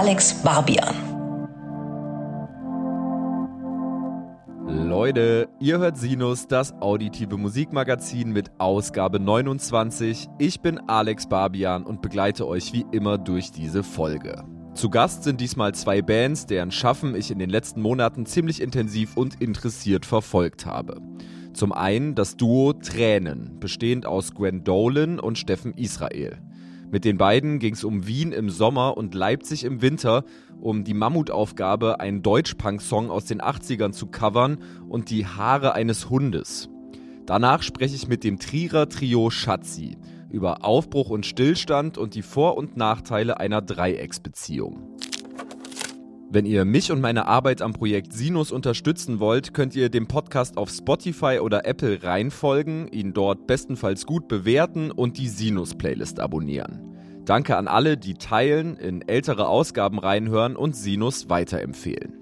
Alex Barbian. Leute, ihr hört Sinus, das auditive Musikmagazin mit Ausgabe 29. Ich bin Alex Barbian und begleite euch wie immer durch diese Folge. Zu Gast sind diesmal zwei Bands, deren Schaffen ich in den letzten Monaten ziemlich intensiv und interessiert verfolgt habe. Zum einen das Duo Tränen, bestehend aus Gwen Dolan und Steffen Israel. Mit den beiden ging es um Wien im Sommer und Leipzig im Winter, um die Mammutaufgabe, einen Deutschpunk-Song aus den 80ern zu covern und die Haare eines Hundes. Danach spreche ich mit dem Trierer Trio Schatzi über Aufbruch und Stillstand und die Vor- und Nachteile einer Dreiecksbeziehung. Wenn ihr mich und meine Arbeit am Projekt Sinus unterstützen wollt, könnt ihr dem Podcast auf Spotify oder Apple reinfolgen, ihn dort bestenfalls gut bewerten und die Sinus-Playlist abonnieren. Danke an alle, die teilen, in ältere Ausgaben reinhören und Sinus weiterempfehlen.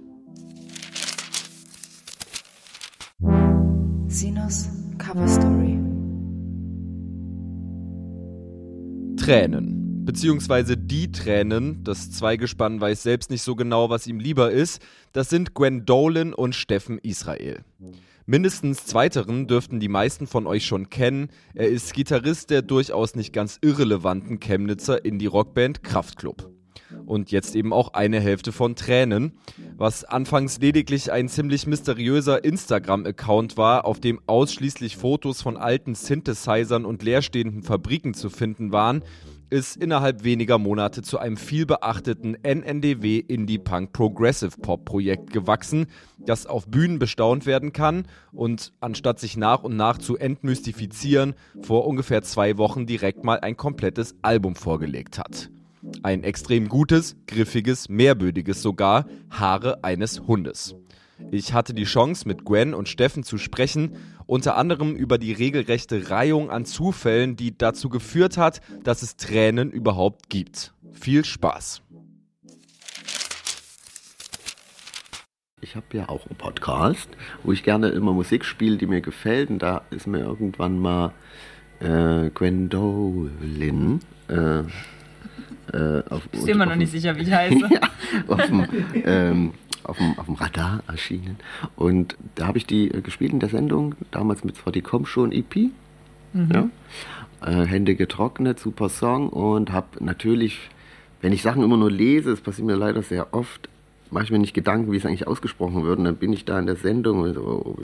Sinus Cover Story Tränen beziehungsweise die Tränen, das Zweigespann weiß selbst nicht so genau, was ihm lieber ist, das sind Gwen Dolan und Steffen Israel. Mindestens zweiteren dürften die meisten von euch schon kennen. Er ist Gitarrist der durchaus nicht ganz irrelevanten Chemnitzer Indie-Rockband Kraftklub. Und jetzt eben auch eine Hälfte von Tränen, was anfangs lediglich ein ziemlich mysteriöser Instagram-Account war, auf dem ausschließlich Fotos von alten Synthesizern und leerstehenden Fabriken zu finden waren, ist innerhalb weniger Monate zu einem vielbeachteten NNDW Indie Punk Progressive Pop Projekt gewachsen, das auf Bühnen bestaunt werden kann und anstatt sich nach und nach zu entmystifizieren, vor ungefähr zwei Wochen direkt mal ein komplettes Album vorgelegt hat. Ein extrem gutes, griffiges, mehrbödiges sogar, Haare eines Hundes. Ich hatte die Chance, mit Gwen und Steffen zu sprechen, unter anderem über die regelrechte Reihung an Zufällen, die dazu geführt hat, dass es Tränen überhaupt gibt. Viel Spaß! Ich habe ja auch einen Podcast, wo ich gerne immer Musik spiele, die mir gefällt. Und da ist mir irgendwann mal äh, Gwendolyn äh, äh, auf, ich bin immer noch nicht sicher, wie ich heiße. ja, auf dem, ähm, auf dem, auf dem Radar erschienen. Und da habe ich die äh, gespielt in der Sendung, damals mit Komm schon EP. Mhm. Ja? Äh, Hände getrocknet, super Song und habe natürlich, wenn ich Sachen immer nur lese, das passiert mir leider sehr oft, mache ich mir nicht Gedanken, wie es eigentlich ausgesprochen wird. Und dann bin ich da in der Sendung und so, oh,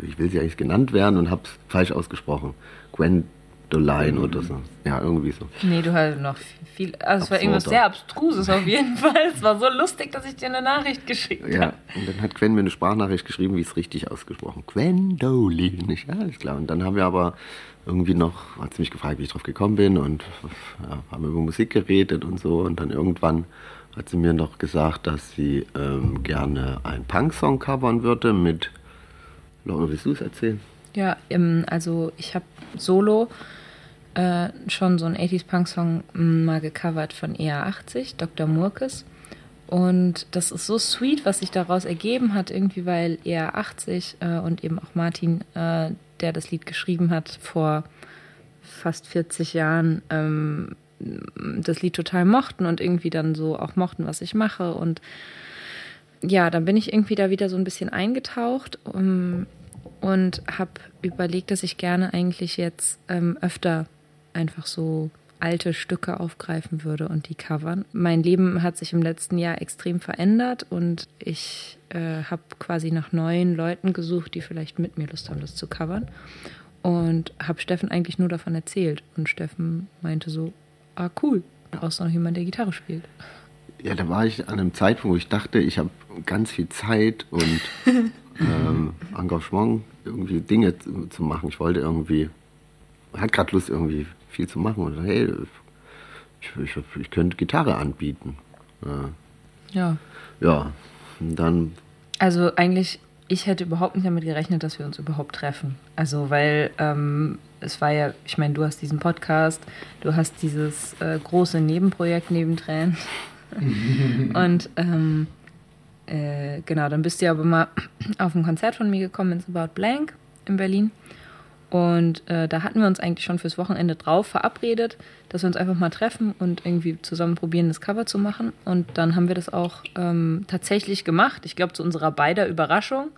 ich will sie eigentlich genannt werden und habe es falsch ausgesprochen. Gwen Doline mhm. oder so. Ja, irgendwie so. Nee, du hast noch viel. Also, es war irgendwas sehr Abstruses auf jeden Fall. Es war so lustig, dass ich dir eine Nachricht geschickt habe. Ja, und dann hat Gwen mir eine Sprachnachricht geschrieben, wie es richtig ausgesprochen. Gwendoline. Ja, alles klar. Und dann haben wir aber irgendwie noch, hat sie mich gefragt, wie ich drauf gekommen bin und ja, haben über Musik geredet und so. Und dann irgendwann hat sie mir noch gesagt, dass sie ähm, gerne einen Punk-Song covern würde mit. Laura, willst du es erzählen? Ja, ähm, also ich habe Solo äh, schon so einen 80s-Punk-Song mm, mal gecovert von EA80, Dr. Murkes. Und das ist so sweet, was sich daraus ergeben hat, irgendwie, weil EA80 äh, und eben auch Martin, äh, der das Lied geschrieben hat, vor fast 40 Jahren ähm, das Lied total mochten und irgendwie dann so auch mochten, was ich mache. Und ja, dann bin ich irgendwie da wieder so ein bisschen eingetaucht um, und habe überlegt, dass ich gerne eigentlich jetzt ähm, öfter einfach so alte Stücke aufgreifen würde und die covern. Mein Leben hat sich im letzten Jahr extrem verändert und ich äh, habe quasi nach neuen Leuten gesucht, die vielleicht mit mir Lust haben, das zu covern. Und habe Steffen eigentlich nur davon erzählt. Und Steffen meinte so, ah cool, brauchst du noch jemanden, der Gitarre spielt. Ja, da war ich an einem Zeitpunkt, wo ich dachte, ich habe ganz viel Zeit und ähm, Engagement, irgendwie Dinge zu, zu machen. Ich wollte irgendwie, hat gerade Lust irgendwie viel zu machen. Und hey, ich, ich, ich könnte Gitarre anbieten. Ja. Ja, und dann. Also eigentlich, ich hätte überhaupt nicht damit gerechnet, dass wir uns überhaupt treffen. Also, weil ähm, es war ja, ich meine, du hast diesen Podcast, du hast dieses äh, große Nebenprojekt neben Tränen. und ähm, äh, genau, dann bist du ja aber mal auf ein Konzert von mir gekommen, ins About Blank in Berlin. Und äh, da hatten wir uns eigentlich schon fürs Wochenende drauf verabredet, dass wir uns einfach mal treffen und irgendwie zusammen probieren, das Cover zu machen. Und dann haben wir das auch ähm, tatsächlich gemacht. Ich glaube, zu unserer beider Überraschung.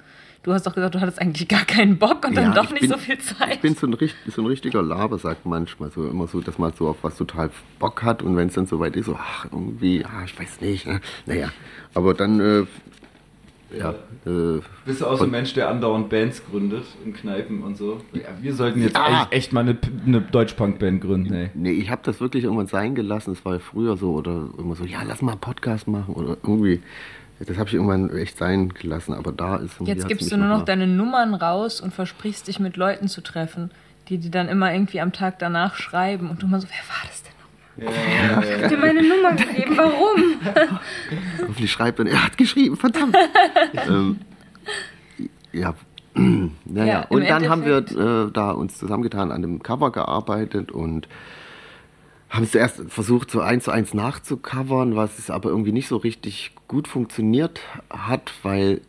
Du hast doch gesagt, du hattest eigentlich gar keinen Bock und dann Ja, doch ich nicht bin- so viel Zeit. Ich bin so ein, so ein richtiger Labersack manchmal. So immer so, dass man so auf was total Bock hat und wenn es dann soweit ist, so, ach, irgendwie, ah, ich weiß nicht. Ne? Naja, aber dann, äh, ja, äh, Bist du auch so ein Mensch, der andauernd Bands gründet in Kneipen und so? Ja, wir sollten jetzt Ja. eigentlich echt mal eine, eine Deutschpunk-Band gründen, ey. nee, ich habe das wirklich irgendwann sein gelassen. Es war ja früher so oder immer so, ja, lass mal einen Podcast machen oder irgendwie. Das habe ich irgendwann echt sein gelassen, aber da ist Jetzt gibst du nur noch mal- deine Nummern raus und versprichst dich mit Leuten zu treffen, die dir dann immer irgendwie am Tag danach schreiben und du mal so, wer war das denn noch? Ich hab dir meine Nummer gegeben, warum? Hoffentlich schreibt dann, er hat geschrieben, verdammt. ähm, ja, naja, Ja, und dann haben wir Endeffekt- äh, da uns zusammengetan an dem Cover gearbeitet und haben es zuerst versucht, so eins zu eins nachzucovern, was es aber irgendwie nicht so richtig gut funktioniert hat, weil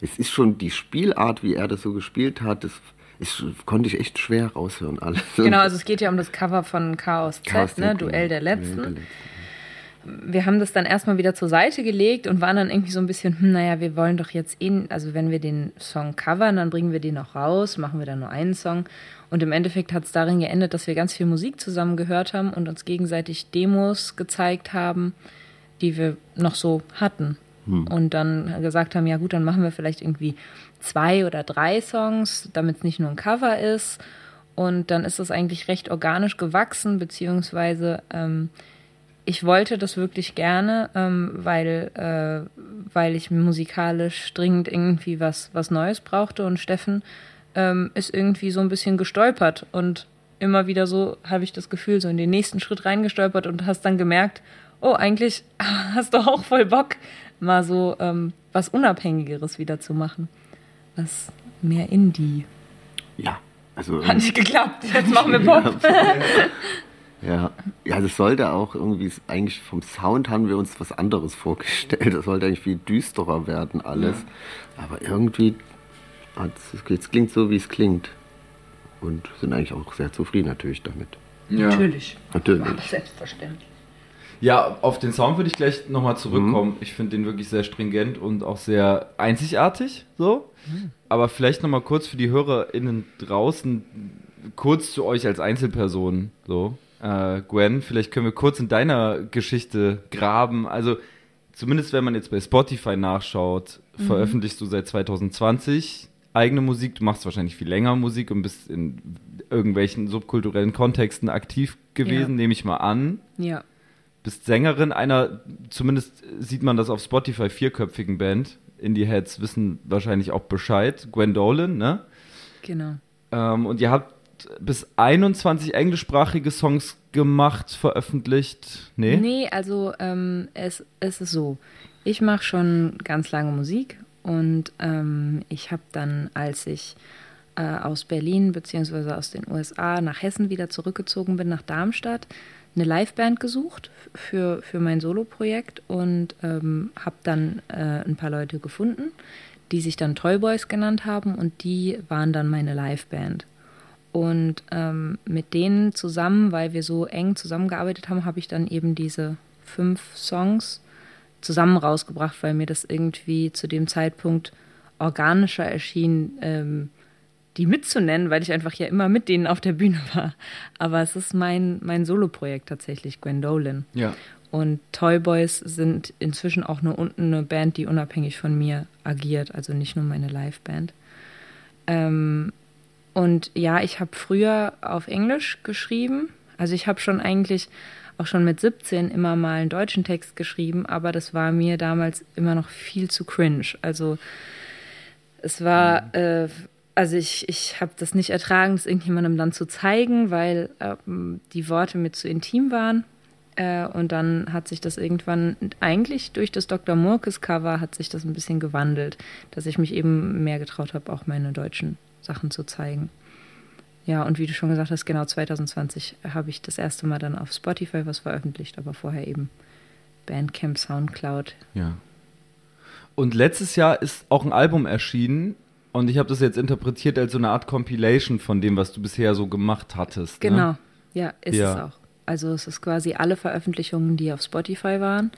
es ist schon die Spielart, wie er das so gespielt hat, das ist, konnte ich echt schwer raushören alles. Genau, also es geht ja um das Cover von Chaos Z, Chaos ne? Z, Duell der Duell Letzten. der Letzten. wir haben das dann erstmal wieder zur Seite gelegt und waren dann irgendwie so ein bisschen, hm, naja, wir wollen doch jetzt eh, also wenn wir den Song covern, dann bringen wir den noch raus, machen wir dann nur einen Song. Und im Endeffekt hat es darin geendet, dass wir ganz viel Musik zusammen gehört haben und uns gegenseitig Demos gezeigt haben, die wir noch so hatten. Und dann gesagt haben, ja gut, dann machen wir vielleicht irgendwie zwei oder drei Songs, damit es nicht nur ein Cover ist. Und dann ist es eigentlich recht organisch gewachsen, beziehungsweise ähm, ich wollte das wirklich gerne, ähm, weil, äh, weil ich musikalisch dringend irgendwie was, was Neues brauchte und Steffen ähm, ist irgendwie so ein bisschen gestolpert und immer wieder so, habe ich das Gefühl, so in den nächsten Schritt reingestolpert und hast dann gemerkt, oh, eigentlich hast du auch voll Bock, mal so ähm, was Unabhängigeres wieder zu machen. Was mehr Indie. Ja, also Hat nicht geklappt, jetzt machen wir Pop. Ja, ja, das sollte auch irgendwie, eigentlich vom Sound haben wir uns was anderes vorgestellt. Das sollte eigentlich viel düsterer werden alles. Aber irgendwie hat es klingt so, wie es klingt. Und sind eigentlich auch sehr zufrieden natürlich damit. Ja. Natürlich. Natürlich. Selbstverständlich. Ja, auf den Sound würde ich gleich nochmal zurückkommen. Ich finde den wirklich sehr stringent und auch sehr einzigartig, so. Aber vielleicht nochmal kurz für die HörerInnen draußen, kurz zu euch als Einzelperson, so. Äh, Gwen, vielleicht können wir kurz in deiner Geschichte graben. Also, zumindest wenn man jetzt bei Spotify nachschaut, veröffentlichst du seit 2020 eigene Musik. Du machst wahrscheinlich viel länger Musik und bist in irgendwelchen subkulturellen Kontexten aktiv gewesen, Ja. nehme ich mal an Ja. Bist Sängerin einer, zumindest sieht man das auf Spotify, vierköpfigen Band. Indie-Heads wissen wahrscheinlich auch Bescheid. Gwen Dolan, ne? Genau. Ähm, und ihr habt bis 21 englischsprachige Songs gemacht, veröffentlicht. Nee? Nee, also ähm, es, es ist so. Ich mache schon ganz lange Musik und ähm, ich habe dann, als ich äh, aus Berlin bzw. aus den USA nach Hessen wieder zurückgezogen bin, nach Darmstadt, eine Liveband gesucht für, für mein Soloprojekt und ähm, habe dann äh, ein paar Leute gefunden, die sich dann Toy Boys genannt haben und die waren dann meine Liveband. Und ähm, mit denen zusammen, weil wir so eng zusammengearbeitet haben, habe ich dann eben diese fünf Songs zusammen rausgebracht, weil mir das irgendwie zu dem Zeitpunkt organischer erschien, ähm, die mitzunennen, weil ich einfach ja immer mit denen auf der Bühne war. Aber es ist mein, mein Soloprojekt tatsächlich, Gwendolyn. Ja. Und Toy Boys sind inzwischen auch nur unten eine Band, die unabhängig von mir agiert, also nicht nur meine Liveband. Ähm, und ja, ich habe früher auf Englisch geschrieben. Also ich habe schon eigentlich auch schon mit 17 immer mal einen deutschen Text geschrieben, aber das war mir damals immer noch viel zu cringe. Also es war, äh, also ich, ich habe das nicht ertragen, das irgendjemandem dann zu zeigen, weil ähm, die Worte mir zu intim waren. Äh, und dann hat sich das irgendwann, eigentlich durch das Dr. Murkes Cover hat sich das ein bisschen gewandelt, dass ich mich eben mehr getraut habe, auch meine deutschen Sachen zu zeigen. Ja, und wie du schon gesagt hast, genau 2020 habe ich das erste Mal dann auf Spotify was veröffentlicht, aber vorher eben Bandcamp, Soundcloud. Ja. Und letztes Jahr ist auch ein Album erschienen Und ich habe das jetzt interpretiert als so eine Art Compilation von dem, was du bisher so gemacht hattest. Genau, Ne? ja, ist Ja. es auch. Also es ist quasi alle Veröffentlichungen, die auf Spotify waren,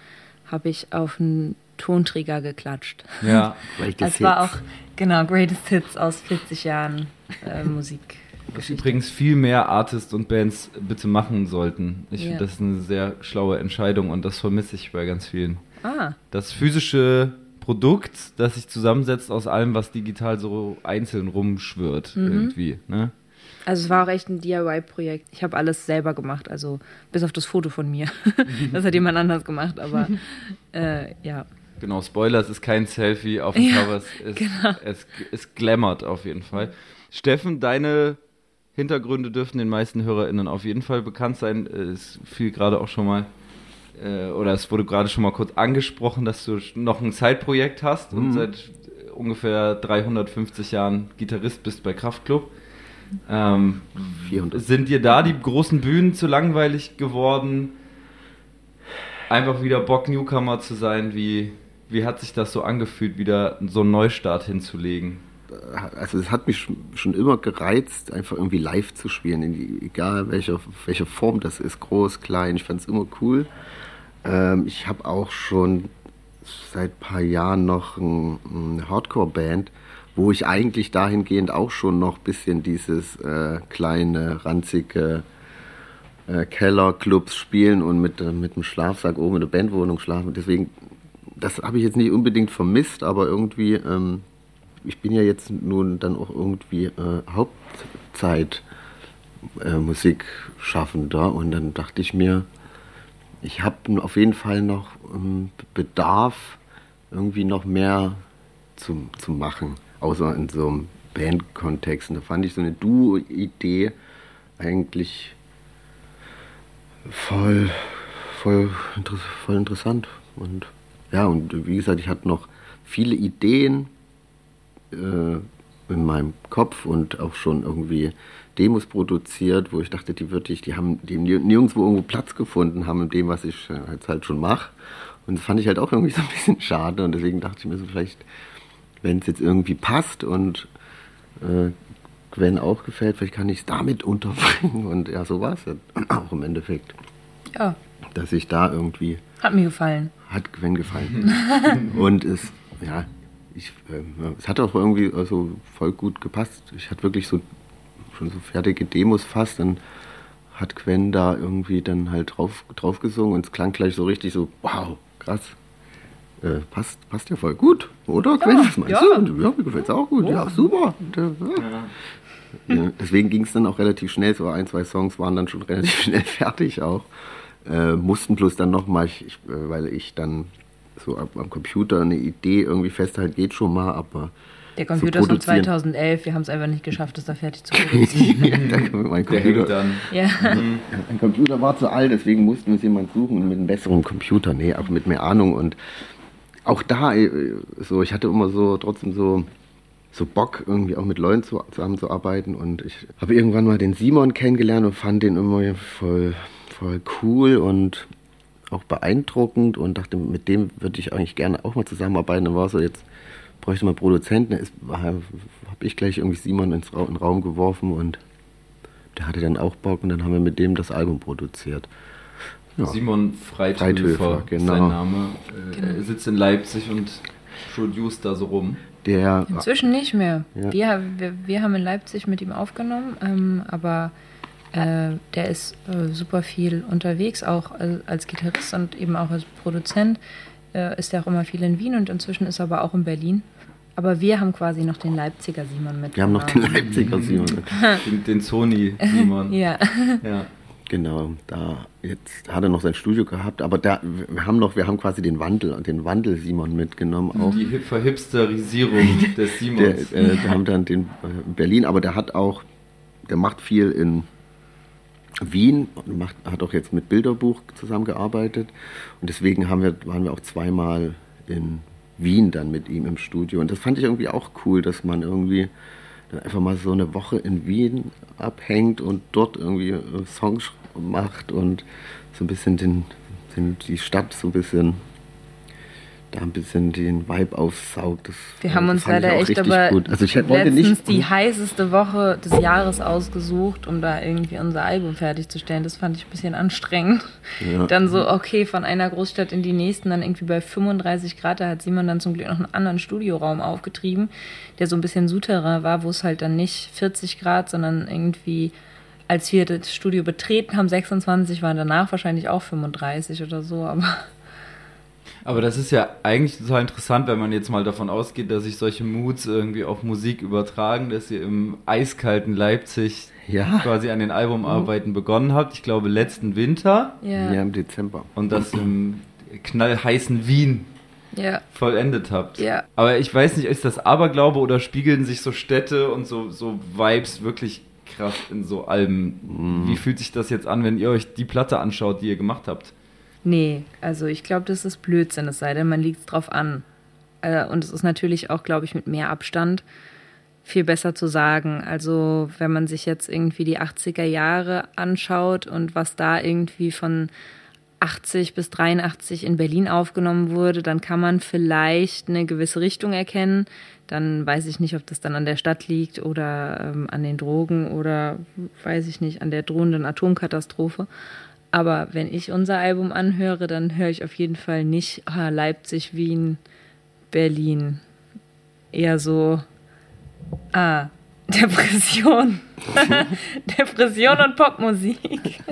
habe ich auf einen Tonträger geklatscht. Ja. Greatest Das war Hits. auch, genau, Greatest Hits aus 40 Jahren äh, Musik. Was übrigens viel mehr Artists und Bands bitte machen sollten. Ich Ja. finde, das ist eine sehr schlaue Entscheidung und das vermisse ich bei ganz vielen. Ah, Das physische Produkt, das sich zusammensetzt aus allem, was digital so einzeln rumschwirrt, Mhm. irgendwie. Ne? also es war auch echt ein DIY-Projekt. Ich habe alles selber gemacht, also bis auf das Foto von mir. das hat jemand anders gemacht, aber äh, ja. Genau, Spoiler, es ist kein Selfie auf dem Ja, Cover, es, genau. es, es glammert auf jeden Fall. Steffen, deine Hintergründe dürften den meisten HörerInnen auf jeden Fall bekannt sein. Es fiel gerade auch schon mal, äh, oder es wurde gerade schon mal kurz angesprochen, dass du noch ein Zeitprojekt hast und seit ungefähr 350 Jahren Gitarrist bist bei Kraftklub. Ähm, 400. sind dir da die großen Bühnen zu langweilig geworden? Einfach wieder Bock, Newcomer zu sein? Wie, wie hat sich das so angefühlt, wieder so einen Neustart hinzulegen? also es hat mich schon- immer gereizt, einfach irgendwie live zu spielen, egal welcher welche Form das ist, groß, klein. Ich fand es immer cool. Ähm, ich habe auch schon seit ein paar Jahren noch ein, eine Hardcore-Band, wo ich eigentlich dahingehend auch schon noch ein bisschen dieses äh, kleine, ranzige äh, Kellerclubs spielen und mit, äh, mit einem Schlafsack oben in der Bandwohnung schlafen. Deswegen, das habe ich jetzt nicht unbedingt vermisst, aber irgendwie, ähm, ich bin ja jetzt nun dann auch irgendwie äh, Hauptzeit äh, Musikschaffender und dann dachte ich mir, ich habe auf jeden Fall noch ähm, Bedarf, irgendwie noch mehr zu, zu machen, außer in so einem Bandkontext. Und da fand ich so eine Duo-Idee eigentlich voll, voll, voll interessant. Und ja, und wie gesagt, ich hatte noch viele Ideen äh, in meinem Kopf und auch schon irgendwie Demos produziert, wo ich dachte, die würde ich, die haben die nir- nirgendwo irgendwo Platz gefunden haben in dem, was ich äh, jetzt halt schon mache. Und das fand ich halt auch irgendwie so ein bisschen schade und deswegen dachte ich mir so vielleicht, wenn es jetzt irgendwie passt und äh, Gwen auch gefällt, vielleicht kann ich es damit unterbringen und ja, so war es ja auch im Endeffekt, Ja, dass ich da irgendwie hat mir gefallen. hat Gwen gefallen. und es, ja, ich, ja, es hat auch irgendwie also voll gut gepasst. Ich hatte wirklich so schon so fertige Demos fast, dann hat Gwen da irgendwie dann halt drauf, drauf gesungen und es klang gleich so richtig so, wow, krass. Äh, passt, passt ja voll gut, oder? Gwen, was meinst ja. du? Ja, mir gefällt es auch gut. Ja, super. Ja. Ja, deswegen ging es dann auch relativ schnell. So ein, zwei Songs waren dann schon relativ schnell fertig auch. Äh, mussten bloß dann nochmal, ich, ich, äh, weil ich dann so am, am Computer eine Idee irgendwie festhalten, geht schon mal, aber Der Computer ist von produzieren. 2011, wir haben es einfach nicht geschafft, das da fertig zu produzieren. ja, da kann mein Der hängt Computer, dann. ja. mein Computer war zu alt, deswegen mussten wir uns jemanden suchen mit einem besseren Computer, nee, auch mit mehr Ahnung und auch da, äh, so, ich hatte immer so trotzdem so so Bock, irgendwie auch mit Leuten zu, zusammenzuarbeiten. Und ich habe irgendwann mal den Simon kennengelernt und fand den immer voll, voll cool und auch beeindruckend und dachte, mit dem würde ich eigentlich gerne auch mal zusammenarbeiten. Dann war so, jetzt bräuchte man Produzenten. Habe ich gleich irgendwie Simon ins Ra in den Raum geworfen und der hatte dann auch Bock und dann haben wir mit dem das Album produziert. Ja. Simon Freithöfer, Freithöfer, ist genau. sein Name. Äh, Er sitzt in Leipzig und produced da so rum. Der Inzwischen nicht mehr. Ja. Wir, wir, wir haben in Leipzig mit ihm aufgenommen, ähm, aber äh, der ist äh, super viel unterwegs, auch als, als Gitarrist und eben auch als Produzent äh, ist er auch immer viel in Wien und inzwischen ist er aber auch in Berlin. Aber wir haben quasi noch den Leipziger Simon mit. wir haben noch den Leipziger Simon. Den, den Sony Simon. Ja, ja. Genau, da jetzt hat er noch sein Studio gehabt, aber da wir haben noch, wir haben quasi den Wandel, den Wandel Simon mitgenommen auch. Die Hip Verhipsterisierung des Der, Simons. äh, wir haben dann den äh, in Berlin, aber der hat auch, der macht viel in Wien und macht, hat auch jetzt mit Bilderbuch zusammengearbeitet und deswegen haben wir, waren wir auch zweimal in Wien dann mit ihm im Studio. Und das fand ich irgendwie auch cool, dass man irgendwie dann einfach mal so eine Woche in Wien abhängt und dort irgendwie äh, Songs macht und so ein bisschen den, den, die Stadt so ein bisschen da ein bisschen den Vibe aufsaugt. Das, Wir haben uns leider echt aber gut. Also ich letztens nicht, die heißeste Woche des Jahres ausgesucht, um da irgendwie unser Album fertigzustellen. Das fand ich ein bisschen anstrengend. Ja. Dann so, okay, von einer Großstadt in die nächsten, dann irgendwie bei 35 Grad, da hat Simon dann zum Glück noch einen anderen Studioraum aufgetrieben, der so ein bisschen Souterrain war, wo es halt dann nicht 40 Grad, sondern irgendwie, als wir das Studio betreten haben, 26 waren danach wahrscheinlich auch 35 oder so, aber Aber das ist ja eigentlich total interessant, wenn man jetzt mal davon ausgeht, dass sich solche Moods irgendwie auf Musik übertragen, dass ihr im eiskalten Leipzig Ja. quasi an den Albumarbeiten begonnen habt. Ich glaube letzten Winter ja. ja, im Dezember. und das im knallheißen Wien ja. vollendet habt. Ja. Aber ich weiß nicht, ist das Aberglaube oder spiegeln sich so Städte und so, so Vibes wirklich krass in so Alben? Wie fühlt sich das jetzt an, wenn ihr euch die Platte anschaut, die ihr gemacht habt? Nee, also ich glaube, das ist Blödsinn, es sei denn, man liegt es drauf an. Äh, Und es ist natürlich auch, glaube ich, mit mehr Abstand viel besser zu sagen. Also wenn man sich jetzt irgendwie die 80er Jahre anschaut und was da irgendwie von 80 bis 83 in Berlin aufgenommen wurde, dann kann man vielleicht eine gewisse Richtung erkennen. Dann weiß ich nicht, ob das dann an der Stadt liegt oder ähm, an den Drogen oder weiß ich nicht, an der drohenden Atomkatastrophe. Aber wenn ich unser Album anhöre, dann höre ich auf jeden Fall nicht ah, Leipzig, Wien, Berlin. Eher so, ah, Depression. Depression und Popmusik.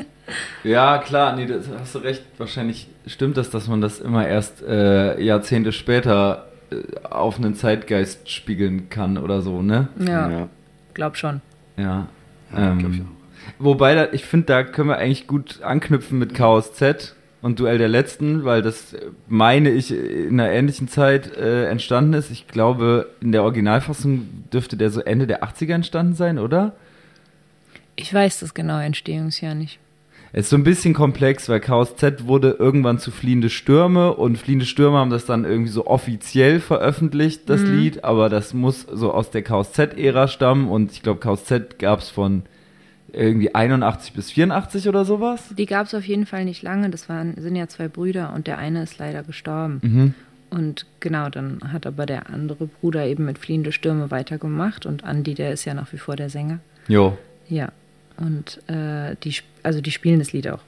Ja, klar, nee, das hast du recht. Wahrscheinlich stimmt das, dass man das immer erst äh, Jahrzehnte später äh, auf einen Zeitgeist spiegeln kann oder so, ne? Ja, Ja. glaub schon. Ja. Ja, ähm, glaub ich auch. Wobei, da, ich finde, da können wir eigentlich gut anknüpfen mit Chaos Z und Duell der Letzten, weil das, äh, meine ich, in einer ähnlichen Zeit äh, entstanden ist. Ich glaube, in der Originalfassung dürfte der so Ende der 80er entstanden sein, oder? Ich weiß das genaue Entstehungsjahr nicht. Es ist so ein bisschen komplex, weil Chaos Z wurde irgendwann zu Fliehende Stürme und Fliehende Stürme haben das dann irgendwie so offiziell veröffentlicht, das Lied, aber das muss so aus der Chaos Z-Ära stammen und ich glaube, Chaos Z gab es von irgendwie 81 bis 84 oder sowas. Die gab es auf jeden Fall nicht lange. Das waren, sind ja zwei Brüder und der eine ist leider gestorben. Mhm. Und genau, dann hat aber der andere Bruder eben mit Fliehende Stürme weitergemacht und Andy, der ist ja nach wie vor der Sänger. Jo. Ja. Und äh, die, also die spielen das Lied auch.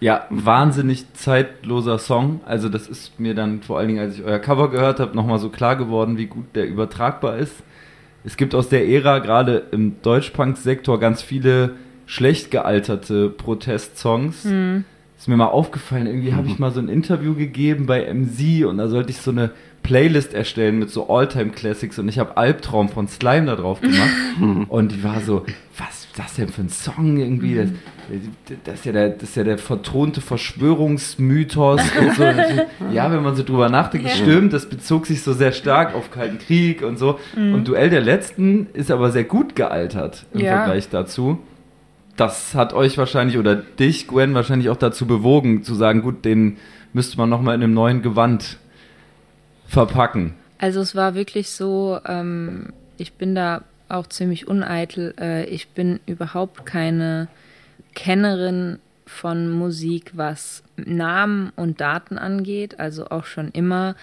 Ja, wahnsinnig zeitloser Song. Also das ist mir dann vor allen Dingen, als ich euer Cover gehört habe, nochmal so klar geworden, wie gut der übertragbar ist. Es gibt aus der Ära gerade im Deutschpunk-Sektor ganz viele schlecht gealterte Protestsongs. Ist mir mal aufgefallen, irgendwie habe ich mal so ein Interview gegeben bei MC und da sollte ich so eine Playlist erstellen mit so All-Time-Classics und ich habe Albtraum von Slime da drauf gemacht und die war so, was das denn für ein Song irgendwie? Das, das, ist, ja der, das ist ja der vertonte Verschwörungsmythos. Und so. Ja, wenn man so drüber nachdenkt, stimmt, das bezog sich so sehr stark auf Kalten Krieg und so. Und Duell der Letzten ist aber sehr gut gealtert im Ja. Vergleich dazu. Das hat euch wahrscheinlich oder dich, Gwen, wahrscheinlich auch dazu bewogen, zu sagen, gut, den müsste man nochmal in einem neuen Gewand verpacken. Also es war wirklich so, ähm, ich bin da auch ziemlich uneitel. Äh, ich bin überhaupt keine Kennerin von Musik, was Namen und Daten angeht. Also auch schon immer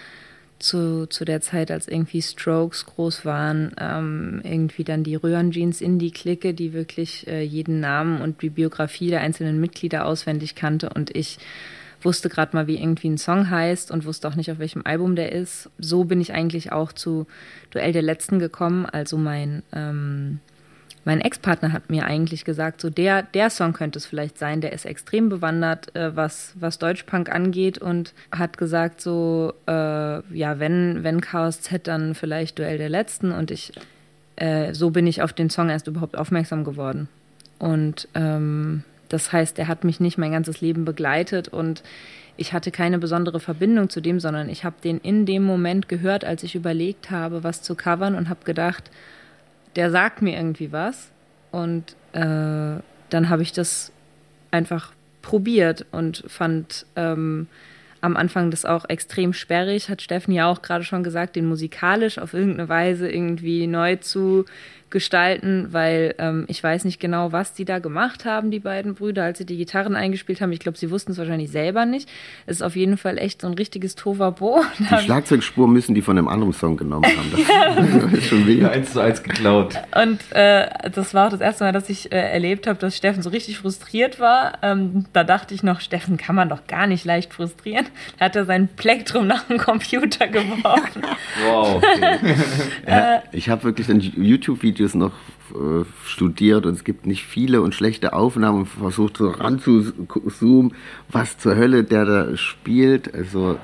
zu, zu der Zeit, als irgendwie Strokes groß waren, ähm, irgendwie dann die Röhrenjeans Indie-Clique, die wirklich äh, jeden Namen und die Biografie der einzelnen Mitglieder auswendig kannte und ich wusste gerade mal, wie irgendwie ein Song heißt und wusste auch nicht, auf welchem Album der ist. So bin ich eigentlich auch zu Duell der Letzten gekommen. Also mein, ähm, mein Ex-Partner hat mir eigentlich gesagt, so der, der Song könnte es vielleicht sein, der ist extrem bewandert, äh, was, was Deutschpunk angeht und hat gesagt so, äh, ja, wenn, wenn Chaos Z, dann vielleicht Duell der Letzten und ich, äh, so bin ich auf den Song erst überhaupt aufmerksam geworden. Und ähm, das heißt, er hat mich nicht mein ganzes Leben begleitet und ich hatte keine besondere Verbindung zu dem, sondern ich habe den in dem Moment gehört, als ich überlegt habe, was zu covern und habe gedacht, der sagt mir irgendwie was. Und äh, dann habe ich das einfach probiert und fand ähm, am Anfang das auch extrem sperrig, hat Steffen ja auch gerade schon gesagt, den musikalisch auf irgendeine Weise irgendwie neu zu gestalten, weil ähm, ich weiß nicht genau, was die da gemacht haben, die beiden Brüder, als sie die Gitarren eingespielt haben. Ich glaube, sie wussten es wahrscheinlich selber nicht. Es ist auf jeden Fall echt so ein richtiges Tovabo. Die Schlagzeugspur müssen die von einem anderen Song genommen haben. Das ist schon Ja, wild. eins zu eins geklaut. Und äh, das war auch das erste Mal, dass ich äh, erlebt habe, dass Steffen so richtig frustriert war. Ähm, da dachte ich noch, Steffen kann man doch gar nicht leicht frustrieren. Da hat er sein Plektrum nach dem Computer geworfen. Wow. Ja, ich habe wirklich dann YouTube-Videos noch äh, studiert und es gibt nicht viele und schlechte Aufnahmen und versucht so ranzuzoomen, was zur Hölle der da spielt. Also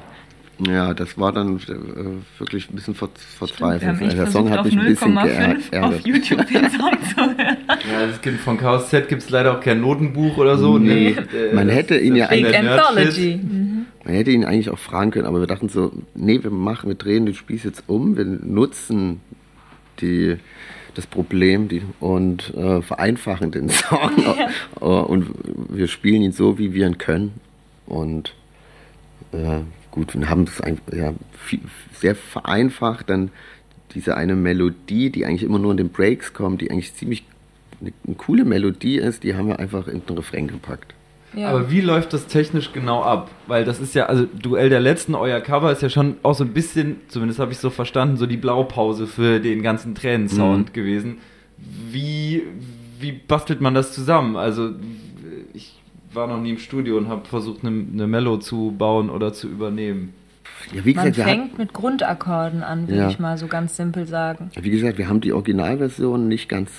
ja, das war dann äh, wirklich ein bisschen ver verzweifelt. Also der Song hat mich ein bisschen geärgert. YouTube den Song zu hören. Ja, das gibt von Chaos Z gibt es leider auch kein Notenbuch oder so. Nee. Äh, Man das- hätte ihn ja. Anthology. Mhm. Man hätte ihn eigentlich auch fragen können, aber wir dachten so, nee, wir machen, wir drehen den Spieß jetzt um, wir nutzen die, das Problem die, und äh, vereinfachen den Song. Äh, und wir spielen ihn so, wie wir ihn können. Und äh, gut, wir haben es ja, viel, sehr vereinfacht, dann diese eine Melodie, die eigentlich immer nur in den Breaks kommt, die eigentlich ziemlich eine, eine coole Melodie ist, die haben wir einfach in den Refrain gepackt. Ja. Aber wie läuft das technisch genau ab? Weil das ist ja, also Duell der Letzten, euer Cover ist ja schon auch so ein bisschen, zumindest habe ich so verstanden, so die Blaupause für den ganzen Tränensound gewesen. Wie, wie bastelt man das zusammen? Also ich war noch nie im Studio und habe versucht, eine, eine Mello zu bauen oder zu übernehmen. Ja, wie Man gesagt, hatten- fängt mit Grundakkorden an, würde Ja. ich mal so ganz simpel sagen. Wie gesagt, wir haben die Originalversion nicht ganz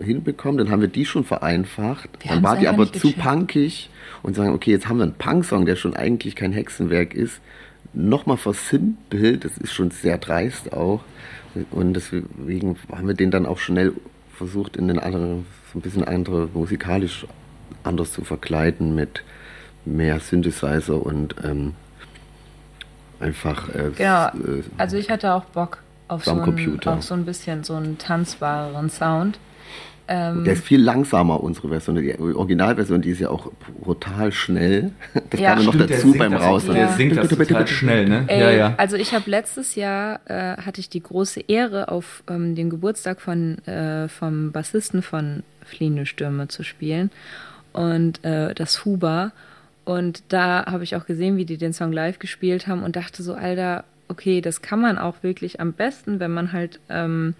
hinbekommen, dann haben wir die schon vereinfacht. Wir dann war die aber zu geschafft. punkig und sagen, okay, jetzt haben wir einen Punk-Song, der schon eigentlich kein Hexenwerk ist, nochmal versimpelt, das ist schon sehr dreist auch. Und deswegen haben wir den dann auch schnell versucht, in den anderen, so ein bisschen andere, musikalisch anders zu verkleiden mit mehr Synthesizer und ähm, einfach äh, Genau. äh, Also ich hatte auch Bock auf so, ein, auf so ein bisschen so einen tanzbareren Sound. Ähm, Der ist viel langsamer, unsere Version. Die Originalversion, die ist ja auch brutal schnell. Das Ja. kam ja noch Stimmt, der dazu beim Raus. Der Ja. singt das total schnell, ne? Ey, ja, ja. Also ich habe letztes Jahr äh, hatte ich die große Ehre, auf ähm, den Geburtstag von äh, vom Bassisten von Fliehende Stürme zu spielen und äh, das Huber. Und da habe ich auch gesehen, wie die den Song live gespielt haben und dachte so, Alter, okay, das kann man auch wirklich am besten, wenn man halt ähm,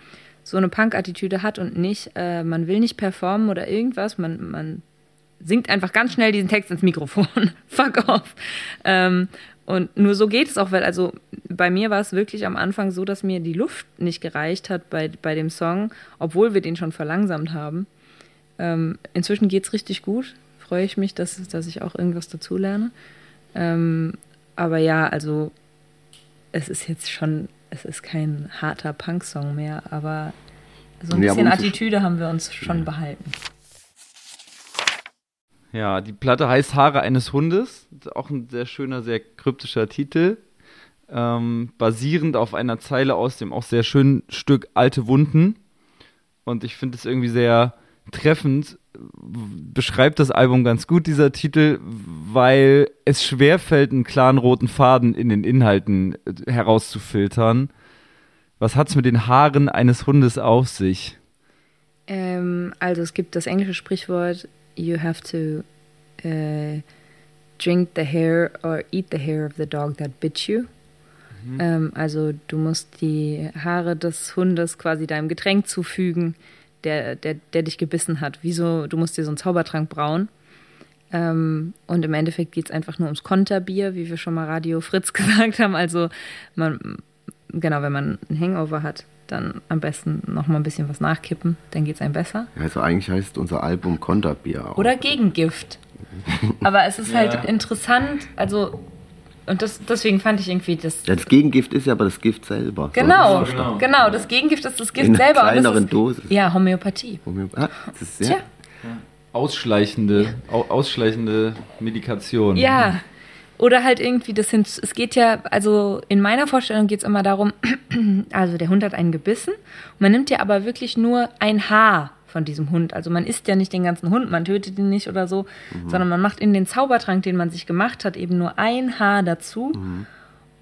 so eine Punk-Attitüde hat und nicht, äh, man will nicht performen oder irgendwas, man, man singt einfach ganz schnell diesen Text ins Mikrofon. Fuck off. Ähm, und nur so geht es auch, weil also bei mir war es wirklich am Anfang so, dass mir die Luft nicht gereicht hat bei, bei dem Song, obwohl wir den schon verlangsamt haben. Ähm, inzwischen geht es richtig gut. Freue ich mich, dass, dass ich auch irgendwas dazulerne. Ähm, aber ja, also es ist jetzt schon, es ist kein harter Punk-Song mehr, aber so ein Ja, bisschen Attitüde haben wir uns schon behalten. Ja, die Platte heißt Haare eines Hundes. Auch ein sehr schöner, sehr kryptischer Titel. Ähm, basierend auf einer Zeile aus dem auch sehr schönen Stück Alte Wunden. Und ich finde es irgendwie sehr treffend. Beschreibt das Album ganz gut, dieser Titel, weil es schwerfällt, einen klaren roten Faden in den Inhalten äh, herauszufiltern. Was hat's mit den Haaren eines Hundes auf sich? Ähm, also es gibt das englische Sprichwort, you have to äh, drink the hair or eat the hair of the dog that bit you. Ähm, also du musst die Haare des Hundes quasi deinem Getränk zufügen, der, der, der dich gebissen hat. Wieso, du musst dir so einen Zaubertrank brauen. Ähm, und im Endeffekt geht es einfach nur ums Konterbier, wie wir schon mal Radio Fritz gesagt haben. Also man, genau, wenn man einen Hangover hat, dann am besten noch mal ein bisschen was nachkippen, dann geht es einem besser. Also eigentlich heißt unser Album Konterbier auch. Oder Gegengift. Aber es ist halt Ja. interessant, also, und das, deswegen fand ich irgendwie das. Ja, das Gegengift ist ja aber das Gift selber. So Genau, es genau. genau, das Gegengift ist das Gift In einer selber. und das kleineren ist, Dosis. Ja, Homöopathie. Ah, das ist sehr, Tja, Ausschleichende, au ausschleichende Medikation. ja. Oder halt irgendwie das hin. Es geht ja, also in meiner Vorstellung geht es immer darum, also der Hund hat einen gebissen. Man nimmt ja aber wirklich nur ein Haar von diesem Hund. Also man isst ja nicht den ganzen Hund, man tötet ihn nicht oder so, sondern man macht in den Zaubertrank, den man sich gemacht hat, eben nur ein Haar dazu.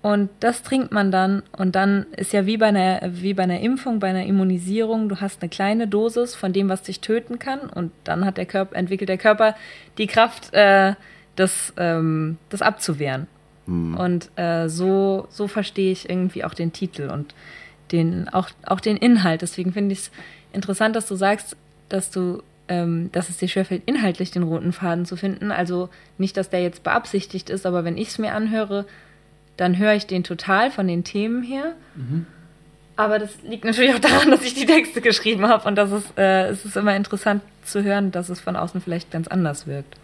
Und das trinkt man dann und dann ist ja wie bei einer wie bei einer Impfung, bei einer Immunisierung, du hast eine kleine Dosis von dem, was dich töten kann und dann hat der Körper entwickelt der Körper die Kraft, äh, das ähm, das abzuwehren. Mhm. Und äh, so so verstehe ich irgendwie auch den Titel und den auch auch den Inhalt. Deswegen finde ich es interessant, dass du sagst, dass du ähm, dass es dir schwerfällt, inhaltlich den roten Faden zu finden. Also nicht, dass der jetzt beabsichtigt ist, aber wenn ich es mir anhöre, dann höre ich den total von den Themen her. Mhm. Aber das liegt natürlich auch daran, dass ich die Texte geschrieben habe und dass es, äh, es ist immer interessant zu hören, dass es von außen vielleicht ganz anders wirkt.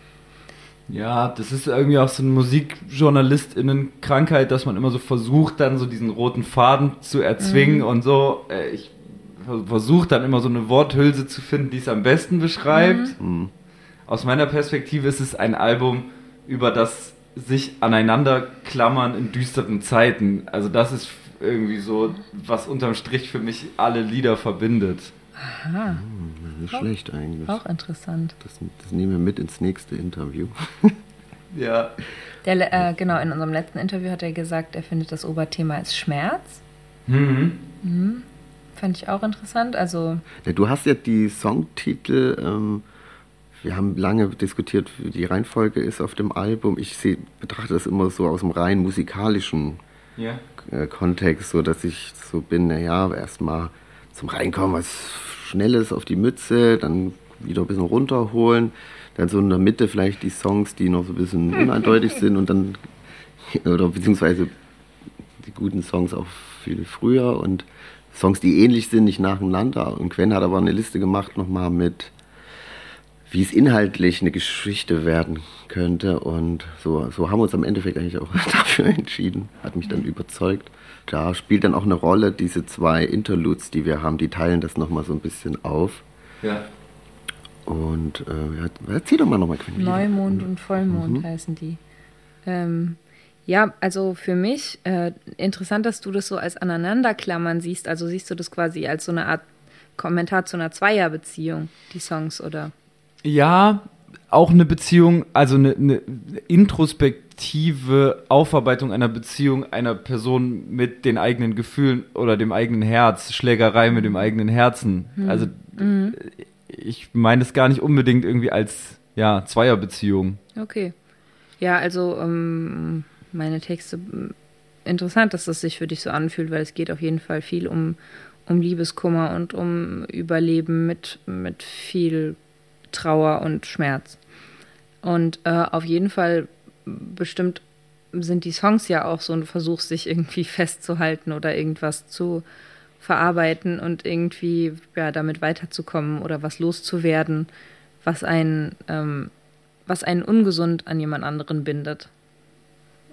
Ja, das ist irgendwie auch so eine Musikjournalistinnen-Krankheit, dass man immer so versucht, dann so diesen roten Faden zu erzwingen mhm. und so. Äh, ich versuche dann immer so eine Worthülse zu finden, die es am besten beschreibt. Mhm. mhm. Aus meiner Perspektive ist es ein Album über das sich aneinander klammern in düsteren Zeiten. Also das ist irgendwie so, was unterm Strich für mich alle Lieder verbindet. Aha. Hm, nicht schlecht eigentlich. Auch interessant. Das, das, nehmen wir mit ins nächste Interview. ja. Der, äh, genau, in unserem letzten Interview hat er gesagt, er findet das Oberthema ist Schmerz. Mhm. Mhm. Fand ich auch interessant. Also. Ja, du hast ja die Songtitel ähm, wir haben lange diskutiert, wie die Reihenfolge ist auf dem Album. Ich seh, betrachte das immer so aus dem rein musikalischen yeah. Äh, Kontext, so dass ich so bin, naja, erstmal zum Reinkommen was Schnelles auf die Mütze, dann wieder ein bisschen runterholen, dann so in der Mitte vielleicht die Songs, die noch so ein bisschen uneindeutig sind und dann, oder beziehungsweise die guten Songs auch viel früher und Songs, die ähnlich sind, nicht nacheinander. Und Quen hat aber eine Liste gemacht nochmal mit wie es inhaltlich eine Geschichte werden könnte. Und so, so haben wir uns am Endeffekt eigentlich auch dafür entschieden. Hat mich dann überzeugt. Da spielt dann auch eine Rolle diese zwei Interludes, die wir haben, die teilen das nochmal so ein bisschen auf. Ja. Und äh, erzähl doch mal nochmal. Neumond und Vollmond mhm. heißen die. Ähm, ja, also für mich äh, interessant, dass du das so als Aneinanderklammern siehst. Also siehst du das quasi als so eine Art Kommentar zu einer Zweierbeziehung, die Songs, oder? Ja, auch eine Beziehung, also eine, eine, introspektive Aufarbeitung einer Beziehung einer Person mit den eigenen Gefühlen oder dem eigenen Herz, Schlägerei mit dem eigenen Herzen. Mhm. Also mhm. ich meine es gar nicht unbedingt irgendwie als ja, Zweierbeziehung. Okay. Ja, also ähm, meine Texte, interessant, dass das sich für dich so anfühlt, weil es geht auf jeden Fall viel um, um Liebeskummer und um Überleben mit, mit viel Trauer und Schmerz. Und äh, auf jeden Fall bestimmt sind die Songs ja auch so ein Versuch, sich irgendwie festzuhalten oder irgendwas zu verarbeiten und irgendwie ja, damit weiterzukommen oder was loszuwerden, was einen, ähm, was einen ungesund an jemand anderen bindet.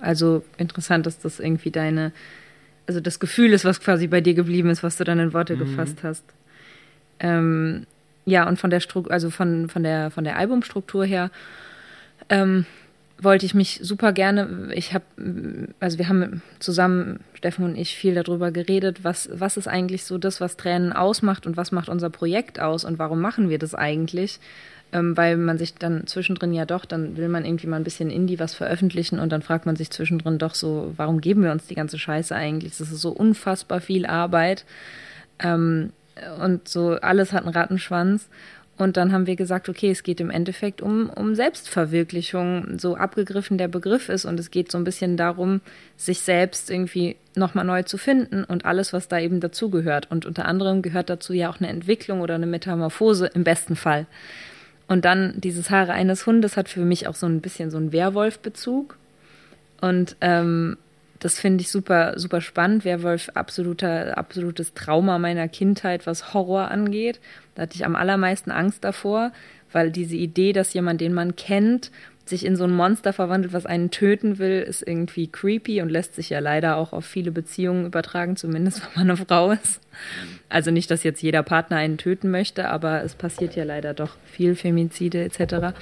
Also interessant, dass das irgendwie deine, also das Gefühl ist, was quasi bei dir geblieben ist, was du dann in Worte mhm. gefasst hast. Ähm, ja, und von der Struktur, also von, von der von der Albumstruktur her, ähm, wollte ich mich super gerne, ich habe, also wir haben zusammen, Steffen und ich, viel darüber geredet, was, was ist eigentlich so das, was Tränen ausmacht und was macht unser Projekt aus und warum machen wir das eigentlich? Ähm, weil man sich dann zwischendrin ja doch, dann will man irgendwie mal ein bisschen Indie was veröffentlichen und dann fragt man sich zwischendrin doch so, warum geben wir uns die ganze Scheiße eigentlich? Das ist so unfassbar viel Arbeit. Ähm, und so alles hat einen Rattenschwanz. Und dann haben wir gesagt, okay, es geht im Endeffekt um, um Selbstverwirklichung, so abgegriffen der Begriff ist. Und es geht so ein bisschen darum, sich selbst irgendwie nochmal neu zu finden und alles, was da eben dazugehört. Und unter anderem gehört dazu ja auch eine Entwicklung oder eine Metamorphose im besten Fall. Und dann dieses Haare eines Hundes hat für mich auch so ein bisschen so einen Werwolf-Bezug. Und ähm, das finde ich super, super spannend. Werwolf, absoluter, absolutes Trauma meiner Kindheit, was Horror angeht. Da hatte ich am allermeisten Angst davor, weil diese Idee, dass jemand, den man kennt, sich in so ein Monster verwandelt, was einen töten will, ist irgendwie creepy und lässt sich ja leider auch auf viele Beziehungen übertragen, zumindest wenn man eine Frau ist. Also nicht, dass jetzt jeder Partner einen töten möchte, aber es passiert ja leider doch viel Femizide etc.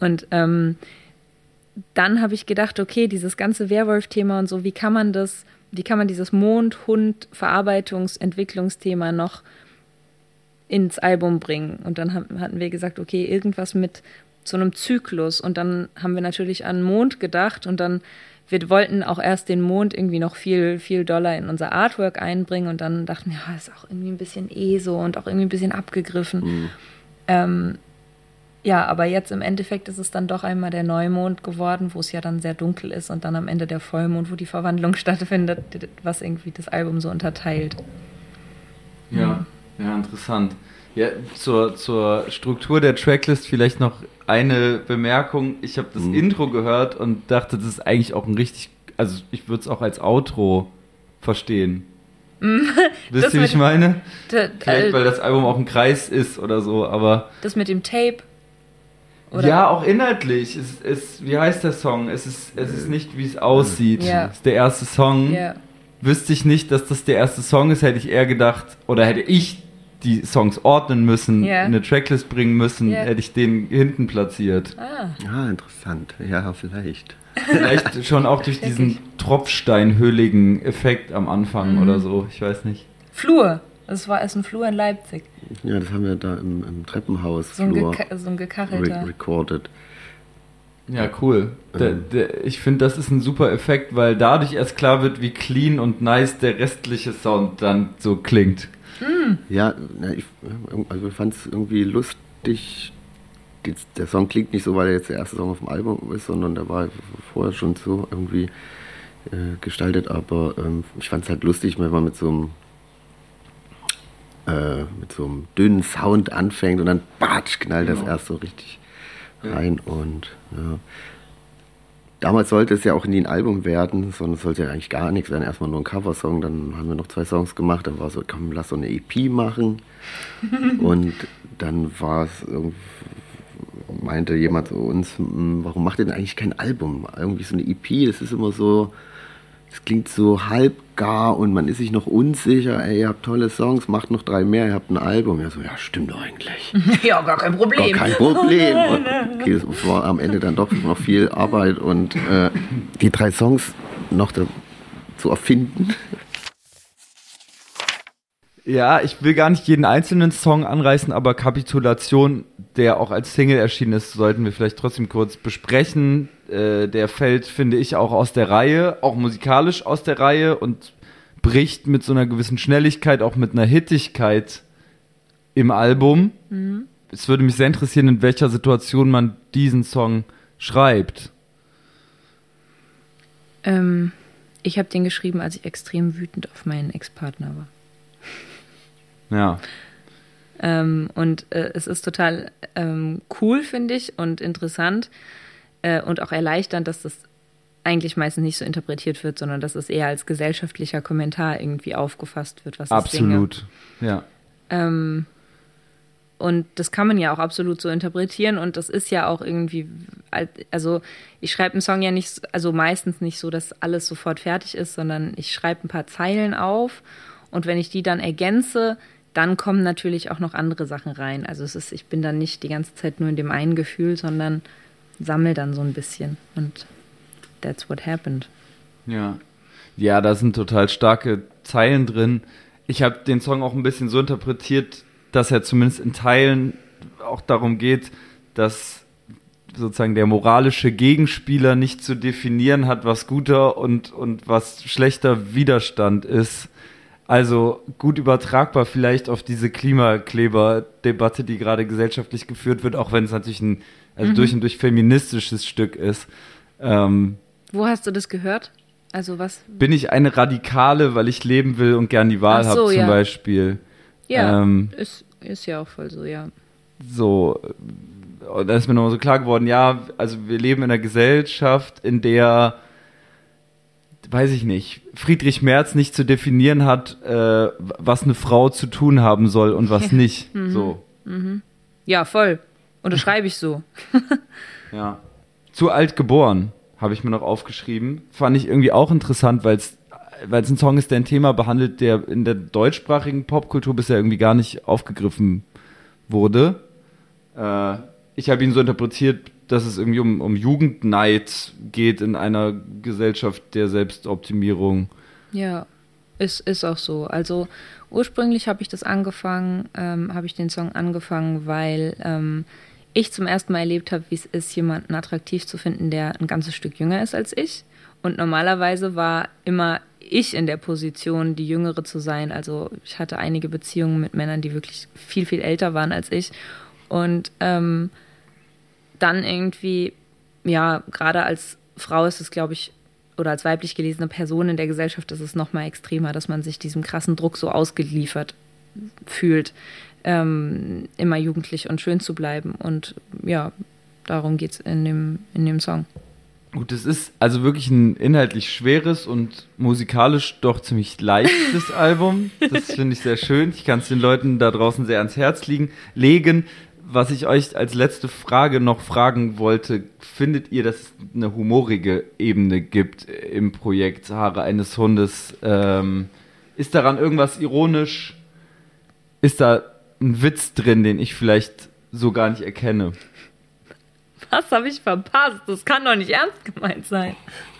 Und ähm, dann habe ich gedacht, okay, dieses ganze Werwolf-Thema und so, wie kann man das, wie kann man dieses Mond-Hund-Verarbeitungs-Entwicklungsthema noch ins Album bringen? Und dann hatten wir gesagt, okay, irgendwas mit so einem Zyklus. Und dann haben wir natürlich an Mond gedacht und dann wir wollten auch erst den Mond irgendwie noch viel, viel doller in unser Artwork einbringen und dann dachten wir, ja, ist auch irgendwie ein bisschen ESO und auch irgendwie ein bisschen abgegriffen. Mhm. Ähm, ja, aber jetzt im Endeffekt ist es dann doch einmal der Neumond geworden, wo es ja dann sehr dunkel ist und dann am Ende der Vollmond, wo die Verwandlung stattfindet, was irgendwie das Album so unterteilt. Ja, ja, interessant. Ja, zur, zur Struktur der Tracklist vielleicht noch eine Bemerkung. Ich habe das Mhm. Intro gehört und dachte, das ist eigentlich auch ein richtig, also ich würde es auch als Outro verstehen. Wisst Das ihr, wie ich meine? D- Vielleicht, weil äh, das Album auch ein Kreis ist oder so, aber das mit dem Tape. Oder? ja, auch inhaltlich. Es, es, wie heißt der Song? Es ist, es ist nicht, wie es aussieht. Ja. Es ist der erste Song. Ja. Wüsste ich nicht, dass das der erste Song ist, hätte ich eher gedacht, oder hätte ich die Songs ordnen müssen, in eine Tracklist bringen müssen, Ja. hätte ich den hinten platziert. Ah, Ah, interessant. Ja, vielleicht. Vielleicht schon auch durch diesen tropfsteinhöhligen Effekt am Anfang Mhm. oder so. Ich weiß nicht. Flur. Das war erst ein Flur in Leipzig. Ja, das haben wir da im, im Treppenhaus So ein, Flur geka so ein re gekachelter. recorded. Ja, cool. Der, Ähm. der, ich finde, das ist ein super Effekt, weil dadurch erst klar wird, wie clean und nice der restliche Sound dann so klingt. Ja, na, ich, also ich fand es irgendwie lustig. Die, der Song klingt nicht so, weil er jetzt der erste Song auf dem Album ist, sondern der war vorher schon so irgendwie äh, gestaltet. Aber ähm, ich fand es halt lustig, wenn man mit so einem äh, mit so einem dünnen Sound anfängt und dann batsch, knallt das Genau. erst so richtig Ja. rein und ja. Damals sollte es ja auch nie ein Album werden, sondern es sollte ja eigentlich gar nichts werden, erstmal nur ein Coversong, dann haben wir noch zwei Songs gemacht, dann war so, komm, lass so eine EP machen und dann war es irgendwie meinte jemand zu uns, "Hm, warum macht ihr denn eigentlich kein Album? Irgendwie so eine EP, das ist immer so, das klingt so halbgar und man ist sich noch unsicher, ey, ihr habt tolle Songs, macht noch drei mehr, ihr habt ein Album. Ja, so, ja, stimmt doch eigentlich. ja, gar kein Gar Problem. kein Problem. Und okay, es war am Ende dann doch noch viel Arbeit und äh, die drei Songs noch da, zu erfinden. Ja, ich will gar nicht jeden einzelnen Song anreißen, aber Kapitulation, der auch als Single erschienen ist, sollten wir vielleicht trotzdem kurz besprechen. Äh, der fällt, finde ich, auch aus der Reihe, auch musikalisch aus der Reihe und bricht mit so einer gewissen Schnelligkeit, auch mit einer Hittigkeit im Album. Es würde mich sehr interessieren, in welcher Situation man diesen Song schreibt. Ähm, ich habe den geschrieben, als ich extrem wütend auf meinen Ex-Partner war. Ja. Ähm, und äh, es ist total ähm, cool, finde ich, und interessant äh, und auch erleichternd, dass das eigentlich meistens nicht so interpretiert wird, sondern dass es eher als gesellschaftlicher Kommentar irgendwie aufgefasst wird, was. Absolut. Ja. Ähm, und das kann man ja auch absolut so interpretieren und das ist ja auch irgendwie, also ich schreibe einen Song ja nicht, also meistens nicht so, dass alles sofort fertig ist, sondern ich schreibe ein paar Zeilen auf und wenn ich die dann ergänze, dann kommen natürlich auch noch andere Sachen rein. Also es ist, ich bin dann nicht die ganze Zeit nur in dem einen Gefühl, sondern sammle dann so ein bisschen und that's what happened. Ja. Ja, da sind total starke Zeilen drin. Ich habe den Song auch ein bisschen so interpretiert, dass er zumindest in Teilen auch darum geht, dass sozusagen der moralische Gegenspieler nicht zu definieren hat, was guter und, und was schlechter Widerstand ist. Also gut übertragbar vielleicht auf diese Klimakleber-Debatte, die gerade gesellschaftlich geführt wird, auch wenn es natürlich ein also durch und durch feministisches Stück ist. Ähm, Wo hast du das gehört? Also was? bin ich eine Radikale, weil ich leben will und gern die Wahl Ach habe so, zum ja. Beispiel. Ja, Ähm, ist, ist ja auch voll so, ja. so, äh, da ist mir nochmal so klar geworden, ja, also wir leben in einer Gesellschaft, in der, weiß ich nicht, Friedrich Merz nicht zu definieren hat, äh, was eine Frau zu tun haben soll und was nicht. Mhm. So, Ja, voll. Unterschreibe ich so. ja. Zu alt geboren, habe ich mir noch aufgeschrieben. Fand ich irgendwie auch interessant, weil es weil es ein Song ist, der ein Thema behandelt, der in der deutschsprachigen Popkultur bisher irgendwie gar nicht aufgegriffen wurde. Äh, ich habe ihn so interpretiert, dass es irgendwie um, um Jugendneid geht in einer Gesellschaft der Selbstoptimierung. Ja, ist, ist auch so. Also ursprünglich habe ich das angefangen, ähm, habe ich den Song angefangen, weil ähm, ich zum ersten Mal erlebt habe, wie es ist, jemanden attraktiv zu finden, der ein ganzes Stück jünger ist als ich Und normalerweise war immer ich in der Position, die Jüngere zu sein. Also ich hatte einige Beziehungen mit Männern, die wirklich viel, viel älter waren als ich. Und ähm, dann irgendwie, ja, gerade als Frau ist es, glaube ich, oder als weiblich gelesene Person in der Gesellschaft ist es noch mal extremer, dass man sich diesem krassen Druck so ausgeliefert fühlt, ähm, immer jugendlich und schön zu bleiben. Und ja, darum geht es in dem, in dem Song. Gut, es ist also wirklich ein inhaltlich schweres und musikalisch doch ziemlich leichtes Album. Das finde ich sehr schön. Ich kann es den Leuten da draußen sehr ans Herz liegen, legen. Was ich euch als letzte Frage noch fragen wollte, findet ihr, dass es eine humorige Ebene gibt im Projekt Haare eines Hundes? Ähm, ist daran irgendwas ironisch? Ist da ein Witz drin, den ich vielleicht so gar nicht erkenne? Was habe ich verpasst? Das kann doch nicht ernst gemeint sein.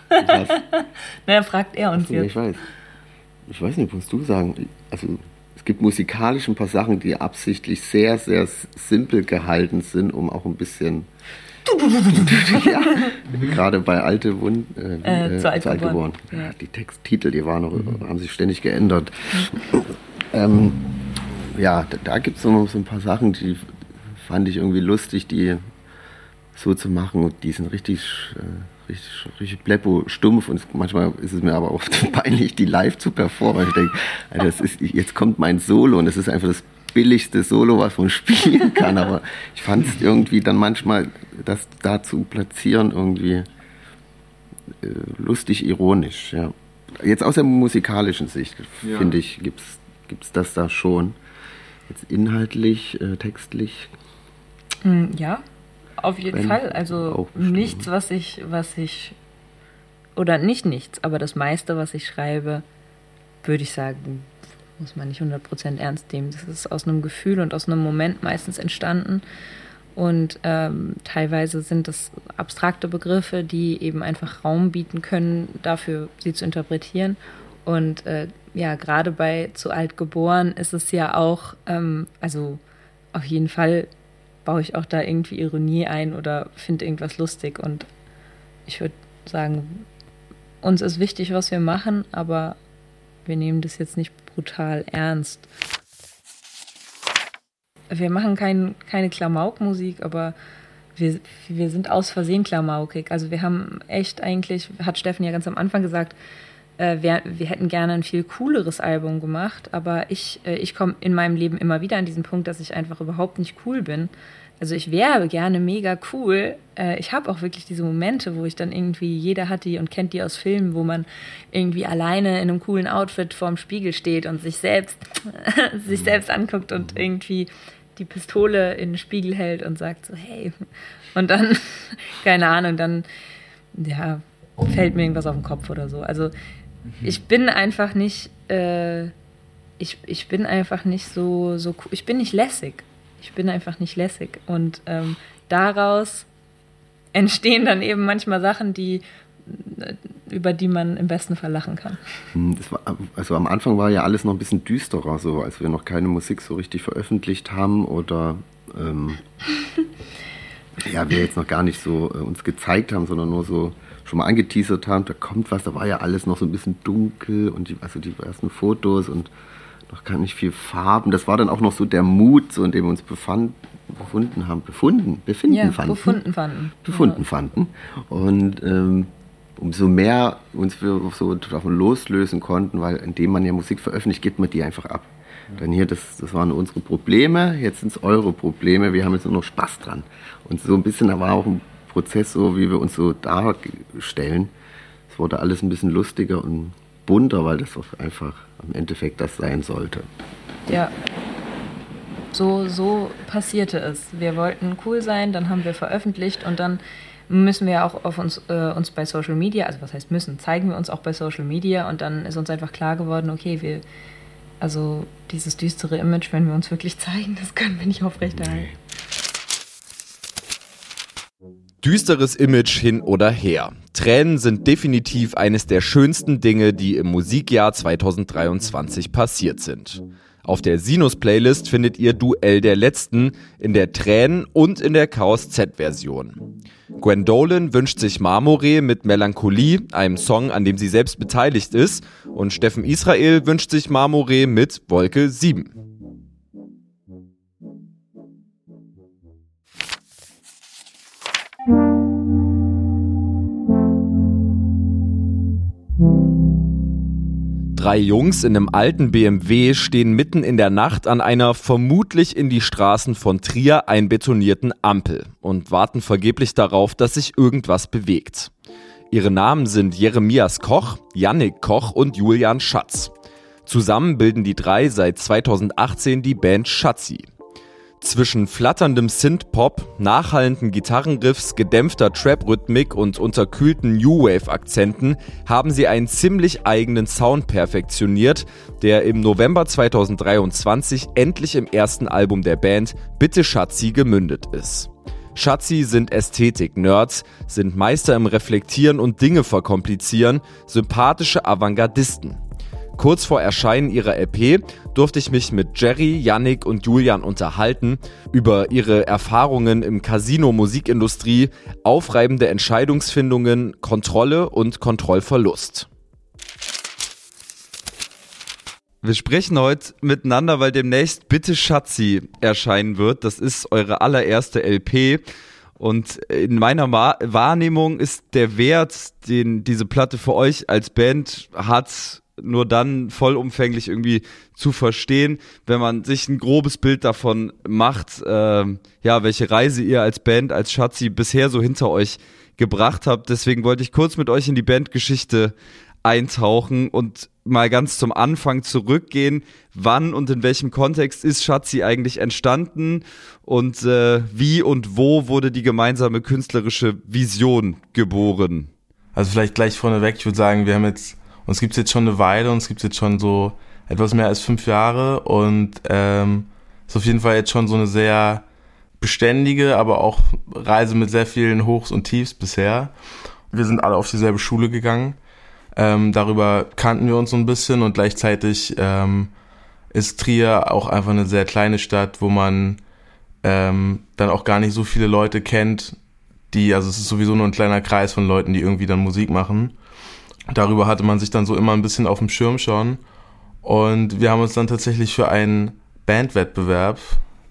Was? naja, fragt er uns jetzt. Ich weiß. Ich weiß nicht, musst du sagen. Also, es gibt musikalisch ein paar Sachen, die absichtlich sehr, sehr simpel gehalten sind, um auch ein bisschen. ja, gerade bei Alte Wund, äh, äh, zu, alt zu alt geboren. Ja. Die Texttitel, die waren noch, mhm. haben sich ständig geändert. Mhm. Ähm, ja, da, da gibt es noch so ein paar Sachen, die fand ich irgendwie lustig, die so zu machen. Und die sind richtig, äh, richtig, richtig bleppo, stumpf. Und manchmal ist es mir aber auch peinlich, die live zu performen. Ich denke, das ist, jetzt kommt mein Solo und das ist einfach das billigste Solo, was man spielen kann. Aber ich fand es irgendwie dann manchmal, das da zu platzieren, irgendwie äh, lustig ironisch. Ja. Jetzt aus der musikalischen Sicht, ja. finde ich, gibt es das da schon. Jetzt inhaltlich, äh, textlich. Hm, ja, auf jeden Wenn Fall. Also nichts, was ich, was ich, oder nicht nichts, aber das meiste, was ich schreibe, würde ich sagen, muss man nicht 100% ernst nehmen. Das ist aus einem Gefühl und aus einem Moment meistens entstanden. Und ähm, teilweise sind das abstrakte Begriffe, die eben einfach Raum bieten können, dafür sie zu interpretieren. Und äh, ja, gerade bei zu alt geboren ist es ja auch, ähm, also auf jeden Fall baue ich auch da irgendwie Ironie ein oder finde irgendwas lustig. Und ich würde sagen, uns ist wichtig, was wir machen, aber wir nehmen das jetzt nicht brutal ernst. Wir machen kein, keine Klamaukmusik, aber wir, wir sind aus Versehen klamaukig. Also wir haben echt eigentlich, hat Steffen ja ganz am Anfang gesagt, äh, wir, wir, hätten gerne ein viel cooleres Album gemacht, aber ich, äh, ich komme in meinem Leben immer wieder an diesen Punkt, dass ich einfach überhaupt nicht cool bin. Also ich wäre gerne mega cool. Äh, ich habe auch wirklich diese Momente, wo ich dann irgendwie, jeder hat die und kennt die aus Filmen, wo man irgendwie alleine in einem coolen Outfit vorm Spiegel steht und sich selbst, sich selbst anguckt und irgendwie die Pistole in den Spiegel hält und sagt so, hey. Und dann, keine Ahnung, dann, ja, fällt mir irgendwas auf den Kopf oder so. Also Mhm. Ich bin einfach nicht, äh, ich, ich bin einfach nicht so, so, ich bin nicht lässig. Ich bin einfach nicht lässig. Und ähm, daraus entstehen dann eben manchmal Sachen, die über die man im besten Fall lachen kann. Hm, war, also am Anfang war ja alles noch ein bisschen düsterer, so als wir noch keine Musik so richtig veröffentlicht haben oder ähm, ja, wir jetzt noch gar nicht so äh, uns gezeigt haben, sondern nur so schon mal angeteasert haben, da kommt was, da war ja alles noch so ein bisschen dunkel und die, also die ersten Fotos und noch gar nicht viel Farben. Das war dann auch noch so der Mut, so in dem wir uns befand, befunden haben, befunden, befinden ja, fanden. Befunden fanden. Befunden ja. fanden. Und ähm, umso mehr uns wir so davon loslösen konnten, weil indem man ja Musik veröffentlicht, gibt man die einfach ab. Dann hier, das, das waren unsere Probleme, jetzt sind es eure Probleme, wir haben jetzt nur noch Spaß dran. Und so ein bisschen, da war auch ein Prozess, so wie wir uns so darstellen. Es wurde alles ein bisschen lustiger und bunter, weil das auch einfach im Endeffekt das sein sollte. Ja. So, so passierte es. Wir wollten cool sein, dann haben wir veröffentlicht und dann müssen wir auch auf uns, äh, uns bei Social Media, also was heißt müssen, zeigen wir uns auch bei Social Media und dann ist uns einfach klar geworden, okay, wir, also dieses düstere Image, wenn wir uns wirklich zeigen, das können wir nicht aufrechterhalten. Nee. Düsteres Image hin oder her. Tränen sind definitiv eines der schönsten Dinge, die im Musikjahr 2023 passiert sind. Auf der Sinus-Playlist findet ihr Duell der Letzten in der Tränen- und in der Chaos-Z-Version. Gwendolyn wünscht sich Marmoree mit Melancholie, einem Song, an dem sie selbst beteiligt ist, und Steffen Israel wünscht sich Marmoree mit Wolke 7. Drei Jungs in einem alten BMW stehen mitten in der Nacht an einer vermutlich in die Straßen von Trier einbetonierten Ampel und warten vergeblich darauf, dass sich irgendwas bewegt. Ihre Namen sind Jeremias Koch, Yannick Koch und Julian Schatz. Zusammen bilden die drei seit 2018 die Band Schatzi. Zwischen flatterndem Synth-Pop, nachhallenden Gitarrenriffs, gedämpfter Trap-Rhythmik und unterkühlten New Wave-Akzenten haben sie einen ziemlich eigenen Sound perfektioniert, der im November 2023 endlich im ersten Album der Band Bitte Schatzi gemündet ist. Schatzi sind Ästhetik-Nerds, sind Meister im Reflektieren und Dinge verkomplizieren, sympathische Avantgardisten. Kurz vor Erscheinen ihrer LP durfte ich mich mit Jerry, Yannick und Julian unterhalten über ihre Erfahrungen im Casino Musikindustrie, aufreibende Entscheidungsfindungen, Kontrolle und Kontrollverlust. Wir sprechen heute miteinander, weil demnächst Bitte Schatzi erscheinen wird. Das ist eure allererste LP. Und in meiner Wahrnehmung ist der Wert, den diese Platte für euch als Band hat, nur dann vollumfänglich irgendwie zu verstehen, wenn man sich ein grobes Bild davon macht, äh, ja, welche Reise ihr als Band, als Schatzi bisher so hinter euch gebracht habt. Deswegen wollte ich kurz mit euch in die Bandgeschichte eintauchen und mal ganz zum Anfang zurückgehen. Wann und in welchem Kontext ist Schatzi eigentlich entstanden und äh, wie und wo wurde die gemeinsame künstlerische Vision geboren? Also vielleicht gleich vorneweg, ich würde sagen, wir haben jetzt uns gibt's jetzt schon eine Weile, uns gibt's jetzt schon so etwas mehr als fünf Jahre und ähm, ist auf jeden Fall jetzt schon so eine sehr beständige, aber auch Reise mit sehr vielen Hochs und Tiefs bisher. Wir sind alle auf dieselbe Schule gegangen. Ähm, darüber kannten wir uns so ein bisschen und gleichzeitig ähm, ist Trier auch einfach eine sehr kleine Stadt, wo man ähm, dann auch gar nicht so viele Leute kennt, die, also es ist sowieso nur ein kleiner Kreis von Leuten, die irgendwie dann Musik machen darüber hatte man sich dann so immer ein bisschen auf dem Schirm schon. Und wir haben uns dann tatsächlich für einen Bandwettbewerb,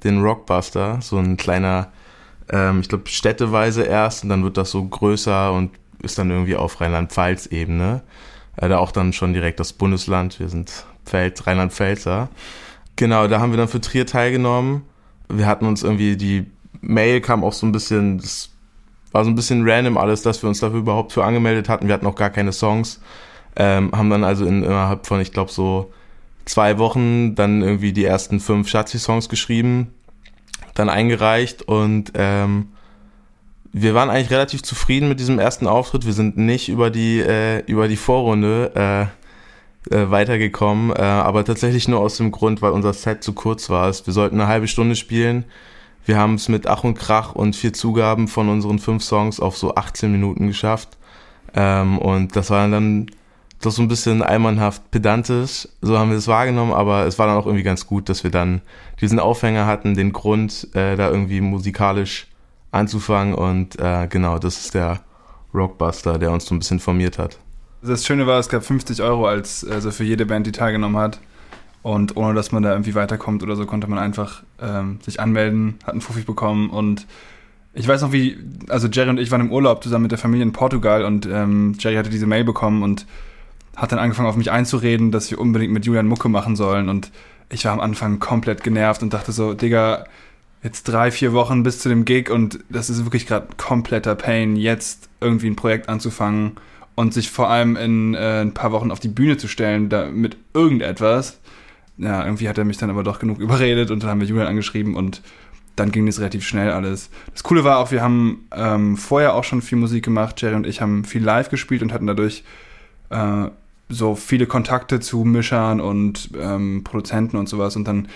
den Rockbuster, so ein kleiner, ähm, ich glaube, städteweise erst und dann wird das so größer und ist dann irgendwie auf Rheinland-Pfalz-Ebene. Äh, da auch dann schon direkt das Bundesland, wir sind Pfälz, Rheinland-Pfälzer. Genau, da haben wir dann für Trier teilgenommen. Wir hatten uns irgendwie, die Mail kam auch so ein bisschen, das war so ein bisschen random alles, dass wir uns dafür überhaupt für angemeldet hatten. Wir hatten noch gar keine Songs. Ähm, haben dann also in, innerhalb von, ich glaube, so zwei Wochen dann irgendwie die ersten fünf Schatzi-Songs geschrieben, dann eingereicht und ähm, wir waren eigentlich relativ zufrieden mit diesem ersten Auftritt. Wir sind nicht über die, äh, über die Vorrunde äh, äh, weitergekommen, äh, aber tatsächlich nur aus dem Grund, weil unser Set zu kurz war. Wir sollten eine halbe Stunde spielen wir haben es mit Ach und Krach und vier Zugaben von unseren fünf Songs auf so 18 Minuten geschafft. Ähm, und das war dann doch so ein bisschen einmannhaft pedantisch, so haben wir es wahrgenommen, aber es war dann auch irgendwie ganz gut, dass wir dann diesen Aufhänger hatten, den Grund, äh, da irgendwie musikalisch anzufangen und äh, genau, das ist der Rockbuster, der uns so ein bisschen formiert hat. Das Schöne war, es gab 50 Euro als also für jede Band, die teilgenommen hat. Und ohne dass man da irgendwie weiterkommt oder so, konnte man einfach ähm, sich anmelden, hat einen Fuffi bekommen und ich weiß noch wie, also Jerry und ich waren im Urlaub zusammen mit der Familie in Portugal und ähm, Jerry hatte diese Mail bekommen und hat dann angefangen auf mich einzureden, dass wir unbedingt mit Julian Mucke machen sollen. Und ich war am Anfang komplett genervt und dachte so, Digga, jetzt drei, vier Wochen bis zu dem Gig und das ist wirklich gerade kompletter Pain, jetzt irgendwie ein Projekt anzufangen und sich vor allem in äh, ein paar Wochen auf die Bühne zu stellen, da mit irgendetwas ja, irgendwie hat er mich dann aber doch genug überredet und dann haben wir Julian angeschrieben und dann ging das relativ schnell alles. Das Coole war auch, wir haben ähm, vorher auch schon viel Musik gemacht. Jerry und ich haben viel live gespielt und hatten dadurch äh, so viele Kontakte zu Mischern und ähm, Produzenten und sowas. Und dann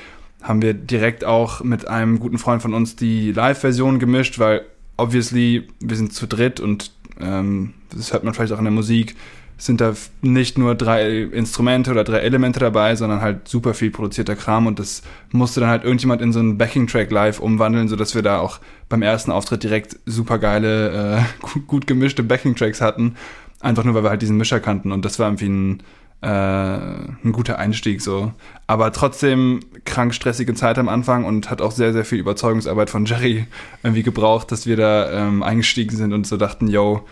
haben wir direkt auch mit einem guten Freund von uns die Live-Version gemischt, weil obviously wir sind zu dritt und ähm, das hört man vielleicht auch in der Musik sind da nicht nur drei Instrumente oder drei Elemente dabei, sondern halt super viel produzierter Kram und das musste dann halt irgendjemand in so einen Backing-Track live umwandeln, sodass wir da auch beim ersten Auftritt direkt super geile, äh, gut, gut gemischte Backing-Tracks hatten. Einfach nur, weil wir halt diesen Mischer kannten und das war irgendwie ein, äh, ein guter Einstieg so. Aber trotzdem krank stressige Zeit am Anfang und hat auch sehr, sehr viel Überzeugungsarbeit von Jerry irgendwie gebraucht, dass wir da ähm, eingestiegen sind und so dachten, yo,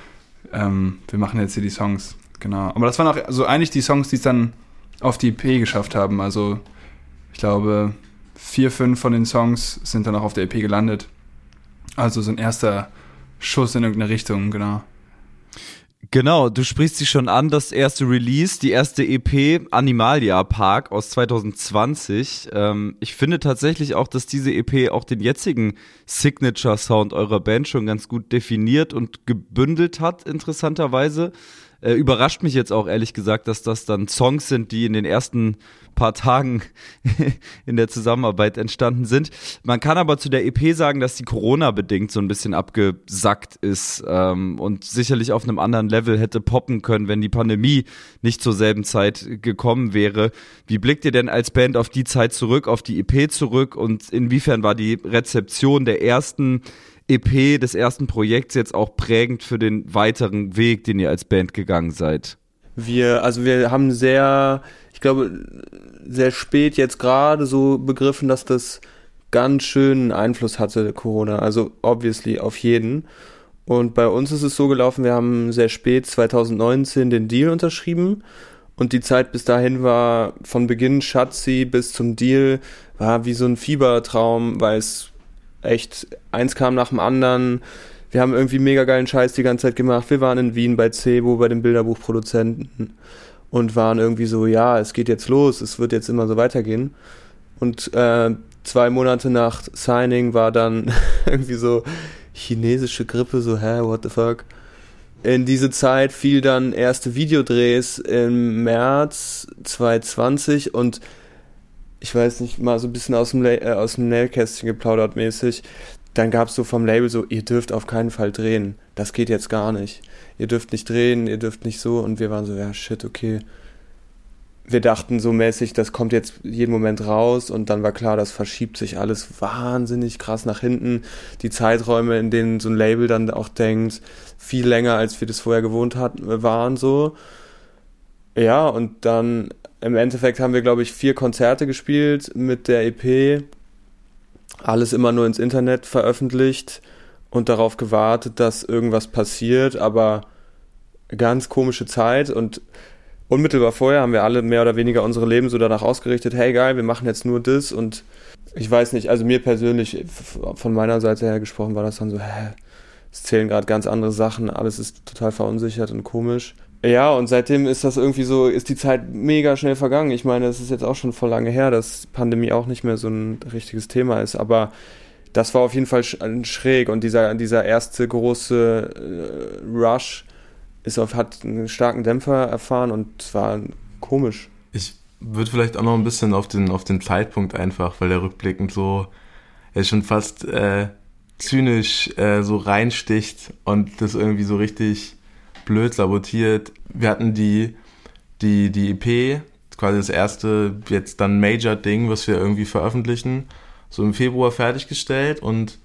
ähm, wir machen jetzt hier die Songs. Genau. Aber das waren auch so eigentlich die Songs, die es dann auf die EP geschafft haben. Also ich glaube, vier, fünf von den Songs sind dann auch auf der EP gelandet. Also so ein erster Schuss in irgendeine Richtung, genau. Genau, du sprichst sie schon an, das erste Release, die erste EP Animalia Park aus 2020. Ähm, ich finde tatsächlich auch, dass diese EP auch den jetzigen Signature Sound eurer Band schon ganz gut definiert und gebündelt hat, interessanterweise. Äh, überrascht mich jetzt auch ehrlich gesagt, dass das dann Songs sind, die in den ersten paar Tagen in der Zusammenarbeit entstanden sind. Man kann aber zu der EP sagen, dass die Corona-bedingt so ein bisschen abgesackt ist ähm, und sicherlich auf einem anderen Level hätte poppen können, wenn die Pandemie nicht zur selben Zeit gekommen wäre. Wie blickt ihr denn als Band auf die Zeit zurück, auf die EP zurück und inwiefern war die Rezeption der ersten EP des ersten Projekts jetzt auch prägend für den weiteren Weg, den ihr als Band gegangen seid? Wir, also wir haben sehr, ich glaube, sehr spät jetzt gerade so begriffen, dass das ganz schön Einfluss hatte, Corona. Also obviously auf jeden. Und bei uns ist es so gelaufen, wir haben sehr spät 2019 den Deal unterschrieben. Und die Zeit bis dahin war von Beginn Schatzi bis zum Deal, war wie so ein Fiebertraum, weil es echt, eins kam nach dem anderen. Wir haben irgendwie mega geilen Scheiß die ganze Zeit gemacht. Wir waren in Wien bei Cebo, bei dem Bilderbuchproduzenten und waren irgendwie so, ja, es geht jetzt los, es wird jetzt immer so weitergehen. Und äh, zwei Monate nach Signing war dann irgendwie so chinesische Grippe, so, hä, what the fuck? In diese Zeit fiel dann erste Videodrehs im März 2020 und ich weiß nicht, mal so ein bisschen aus dem, äh, aus dem Nähkästchen geplaudert mäßig. Dann gab es so vom Label so, ihr dürft auf keinen Fall drehen. Das geht jetzt gar nicht. Ihr dürft nicht drehen, ihr dürft nicht so. Und wir waren so, ja, shit, okay. Wir dachten so mäßig, das kommt jetzt jeden Moment raus und dann war klar, das verschiebt sich alles wahnsinnig krass nach hinten. Die Zeiträume, in denen so ein Label dann auch denkt, viel länger, als wir das vorher gewohnt hatten, waren so. Ja, und dann im Endeffekt haben wir, glaube ich, vier Konzerte gespielt mit der EP. Alles immer nur ins Internet veröffentlicht und darauf gewartet, dass irgendwas passiert, aber ganz komische Zeit und unmittelbar vorher haben wir alle mehr oder weniger unsere Leben so danach ausgerichtet, hey geil, wir machen jetzt nur das und ich weiß nicht, also mir persönlich, von meiner Seite her gesprochen, war das dann so, hä, es zählen gerade ganz andere Sachen, alles ist total verunsichert und komisch. Ja, und seitdem ist das irgendwie so, ist die Zeit mega schnell vergangen. Ich meine, es ist jetzt auch schon voll lange her, dass Pandemie auch nicht mehr so ein richtiges Thema ist, aber das war auf jeden Fall schräg und dieser, dieser erste große äh, Rush ist auf, hat einen starken Dämpfer erfahren und es war komisch. Ich würde vielleicht auch noch ein bisschen auf den, auf den Zeitpunkt einfach, weil der rückblickend so, er ist schon fast äh, zynisch äh, so reinsticht und das irgendwie so richtig blöd sabotiert. Wir hatten die, die, die EP, quasi das erste, jetzt dann Major-Ding, was wir irgendwie veröffentlichen, so im Februar fertiggestellt und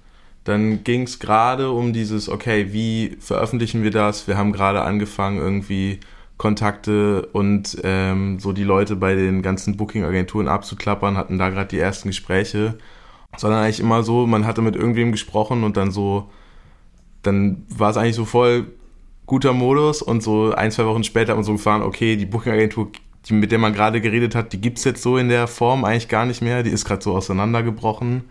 dann ging es gerade um dieses, okay, wie veröffentlichen wir das? Wir haben gerade angefangen, irgendwie Kontakte und ähm, so die Leute bei den ganzen Booking-Agenturen abzuklappern, hatten da gerade die ersten Gespräche. Sondern eigentlich immer so, man hatte mit irgendwem gesprochen und dann so, dann war es eigentlich so voll guter Modus und so ein, zwei Wochen später hat man so gefahren, okay, die Booking-Agentur, die, mit der man gerade geredet hat, die gibt es jetzt so in der Form eigentlich gar nicht mehr, die ist gerade so auseinandergebrochen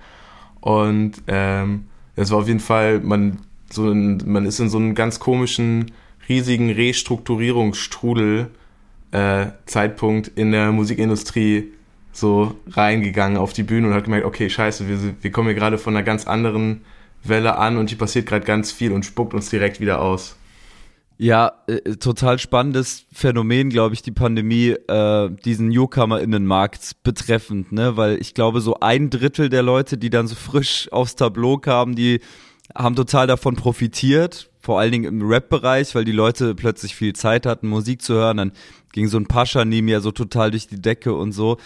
und ähm, es war auf jeden Fall, man, so ein, man ist in so einen ganz komischen, riesigen Restrukturierungsstrudel äh, Zeitpunkt in der Musikindustrie so reingegangen auf die Bühne und hat gemerkt, okay, scheiße, wir, wir kommen hier gerade von einer ganz anderen Welle an und hier passiert gerade ganz viel und spuckt uns direkt wieder aus. Ja, äh, total spannendes Phänomen, glaube ich, die Pandemie, äh, diesen Newcomer-Innenmarkt betreffend, ne? Weil ich glaube, so ein Drittel der Leute, die dann so frisch aufs Tableau kamen, die haben total davon profitiert, vor allen Dingen im Rap-Bereich, weil die Leute plötzlich viel Zeit hatten, Musik zu hören. Dann ging so ein Pascha neben mir so total durch die Decke und so.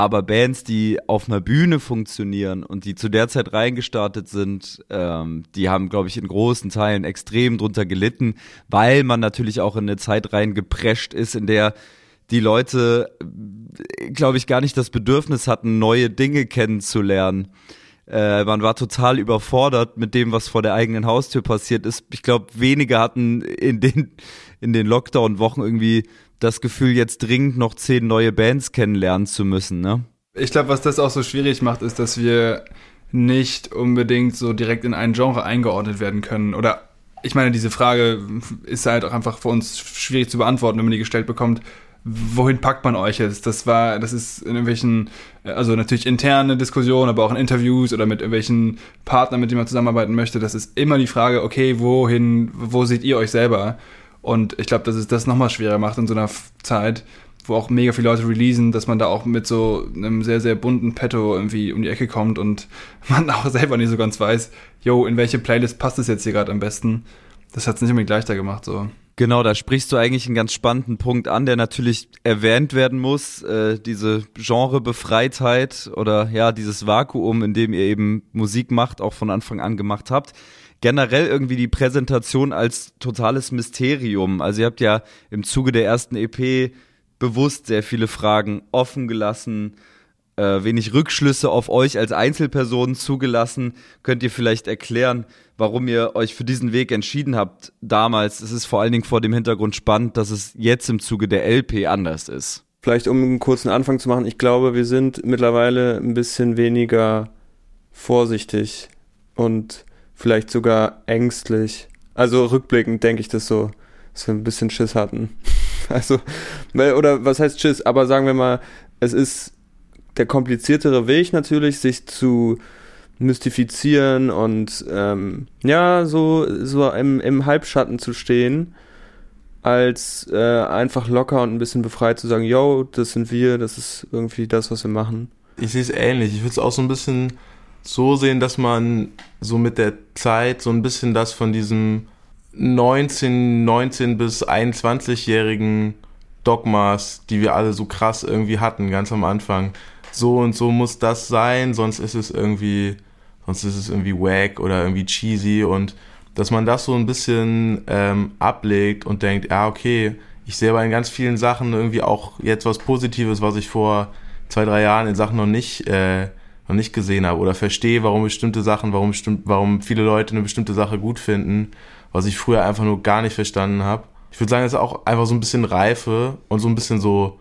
Aber Bands, die auf einer Bühne funktionieren und die zu der Zeit reingestartet sind, ähm, die haben, glaube ich, in großen Teilen extrem drunter gelitten, weil man natürlich auch in eine Zeit reingeprescht ist, in der die Leute, glaube ich, gar nicht das Bedürfnis hatten, neue Dinge kennenzulernen. Äh, man war total überfordert mit dem, was vor der eigenen Haustür passiert ist. Ich glaube, wenige hatten in den, in den Lockdown-Wochen irgendwie das Gefühl, jetzt dringend noch zehn neue Bands kennenlernen zu müssen, ne? Ich glaube, was das auch so schwierig macht, ist, dass wir nicht unbedingt so direkt in ein Genre eingeordnet werden können. Oder ich meine, diese Frage ist halt auch einfach für uns schwierig zu beantworten, wenn man die gestellt bekommt. Wohin packt man euch jetzt? Das war, das ist in irgendwelchen, also natürlich interne Diskussionen, aber auch in Interviews oder mit irgendwelchen Partnern, mit denen man zusammenarbeiten möchte. Das ist immer die Frage, okay, wohin, wo seht ihr euch selber? Und ich glaube, dass es das nochmal schwerer macht in so einer Zeit, wo auch mega viele Leute releasen, dass man da auch mit so einem sehr, sehr bunten Petto irgendwie um die Ecke kommt und man auch selber nicht so ganz weiß, yo, in welche Playlist passt es jetzt hier gerade am besten. Das hat es nicht unbedingt leichter gemacht, so. Genau, da sprichst du eigentlich einen ganz spannenden Punkt an, der natürlich erwähnt werden muss, äh, diese Genrebefreitheit oder ja, dieses Vakuum, in dem ihr eben Musik macht, auch von Anfang an gemacht habt generell irgendwie die Präsentation als totales Mysterium. Also ihr habt ja im Zuge der ersten EP bewusst sehr viele Fragen offen gelassen, äh, wenig Rückschlüsse auf euch als Einzelpersonen zugelassen. Könnt ihr vielleicht erklären, warum ihr euch für diesen Weg entschieden habt damals? Es ist vor allen Dingen vor dem Hintergrund spannend, dass es jetzt im Zuge der LP anders ist. Vielleicht um einen kurzen Anfang zu machen, ich glaube, wir sind mittlerweile ein bisschen weniger vorsichtig und vielleicht sogar ängstlich. Also rückblickend denke ich das so, dass wir ein bisschen Schiss hatten. Also, oder was heißt Schiss? Aber sagen wir mal, es ist der kompliziertere Weg natürlich, sich zu mystifizieren und ähm, ja, so, so im, im Halbschatten zu stehen, als äh, einfach locker und ein bisschen befreit zu sagen, yo, das sind wir, das ist irgendwie das, was wir machen. Ich sehe es ähnlich. Ich würde es auch so ein bisschen so sehen, dass man so mit der Zeit so ein bisschen das von diesem 19, 19 bis 21-jährigen Dogmas, die wir alle so krass irgendwie hatten, ganz am Anfang. So und so muss das sein, sonst ist es irgendwie, sonst ist es irgendwie wack oder irgendwie cheesy und dass man das so ein bisschen ähm, ablegt und denkt, ja, okay, ich sehe aber in ganz vielen Sachen irgendwie auch jetzt was Positives, was ich vor zwei, drei Jahren in Sachen noch nicht äh, noch nicht gesehen habe oder verstehe, warum bestimmte Sachen, warum, bestimmt, warum viele Leute eine bestimmte Sache gut finden, was ich früher einfach nur gar nicht verstanden habe. Ich würde sagen, es ist auch einfach so ein bisschen Reife und so ein bisschen so,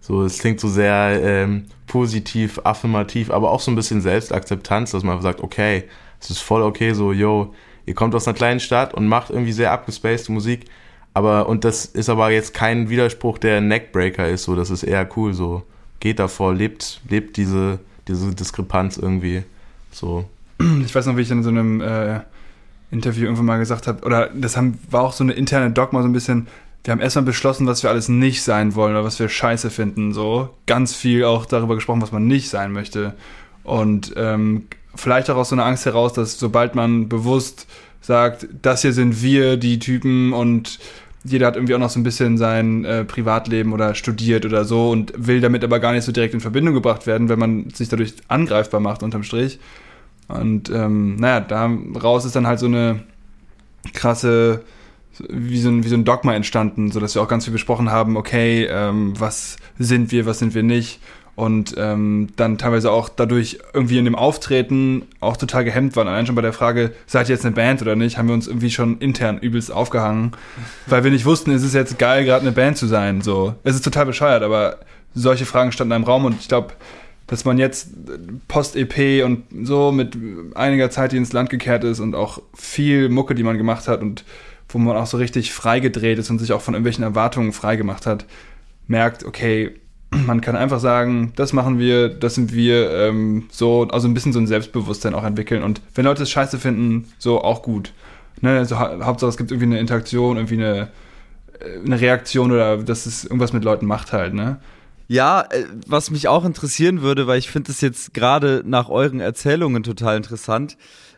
so es klingt so sehr ähm, positiv, affirmativ, aber auch so ein bisschen Selbstakzeptanz, dass man sagt, okay, es ist voll okay, so, yo, ihr kommt aus einer kleinen Stadt und macht irgendwie sehr abgespaced Musik, aber, und das ist aber jetzt kein Widerspruch, der Neckbreaker ist, so, das ist eher cool, so, geht davor, lebt, lebt diese, diese Diskrepanz irgendwie so. Ich weiß noch, wie ich in so einem äh, Interview irgendwann mal gesagt habe, oder das haben, war auch so eine interne Dogma, so ein bisschen, wir haben erstmal beschlossen, was wir alles nicht sein wollen oder was wir scheiße finden. So ganz viel auch darüber gesprochen, was man nicht sein möchte. Und ähm, vielleicht auch aus so einer Angst heraus, dass sobald man bewusst sagt, das hier sind wir, die Typen und jeder hat irgendwie auch noch so ein bisschen sein äh, Privatleben oder studiert oder so und will damit aber gar nicht so direkt in Verbindung gebracht werden, wenn man sich dadurch angreifbar macht unterm Strich. Und ähm, naja, daraus ist dann halt so eine krasse, wie so ein, wie so ein Dogma entstanden, so dass wir auch ganz viel besprochen haben, okay, ähm, was sind wir, was sind wir nicht und ähm, dann teilweise auch dadurch irgendwie in dem Auftreten auch total gehemmt waren. Allein schon bei der Frage, seid ihr jetzt eine Band oder nicht, haben wir uns irgendwie schon intern übelst aufgehangen, weil wir nicht wussten, ist es jetzt geil, gerade eine Band zu sein. So, es ist total bescheuert, aber solche Fragen standen im Raum und ich glaube, dass man jetzt Post-EP und so mit einiger Zeit, die ins Land gekehrt ist und auch viel Mucke, die man gemacht hat und wo man auch so richtig freigedreht ist und sich auch von irgendwelchen Erwartungen freigemacht hat, merkt, okay, man kann einfach sagen, das machen wir, das sind wir, ähm, so, also ein bisschen so ein Selbstbewusstsein auch entwickeln. Und wenn Leute es scheiße finden, so auch gut. Ne, also, Hauptsache es gibt irgendwie eine Interaktion, irgendwie eine, äh, eine Reaktion oder dass es irgendwas mit Leuten macht halt, ne? Ja, äh, was mich auch interessieren würde, weil ich finde es jetzt gerade nach euren Erzählungen total interessant,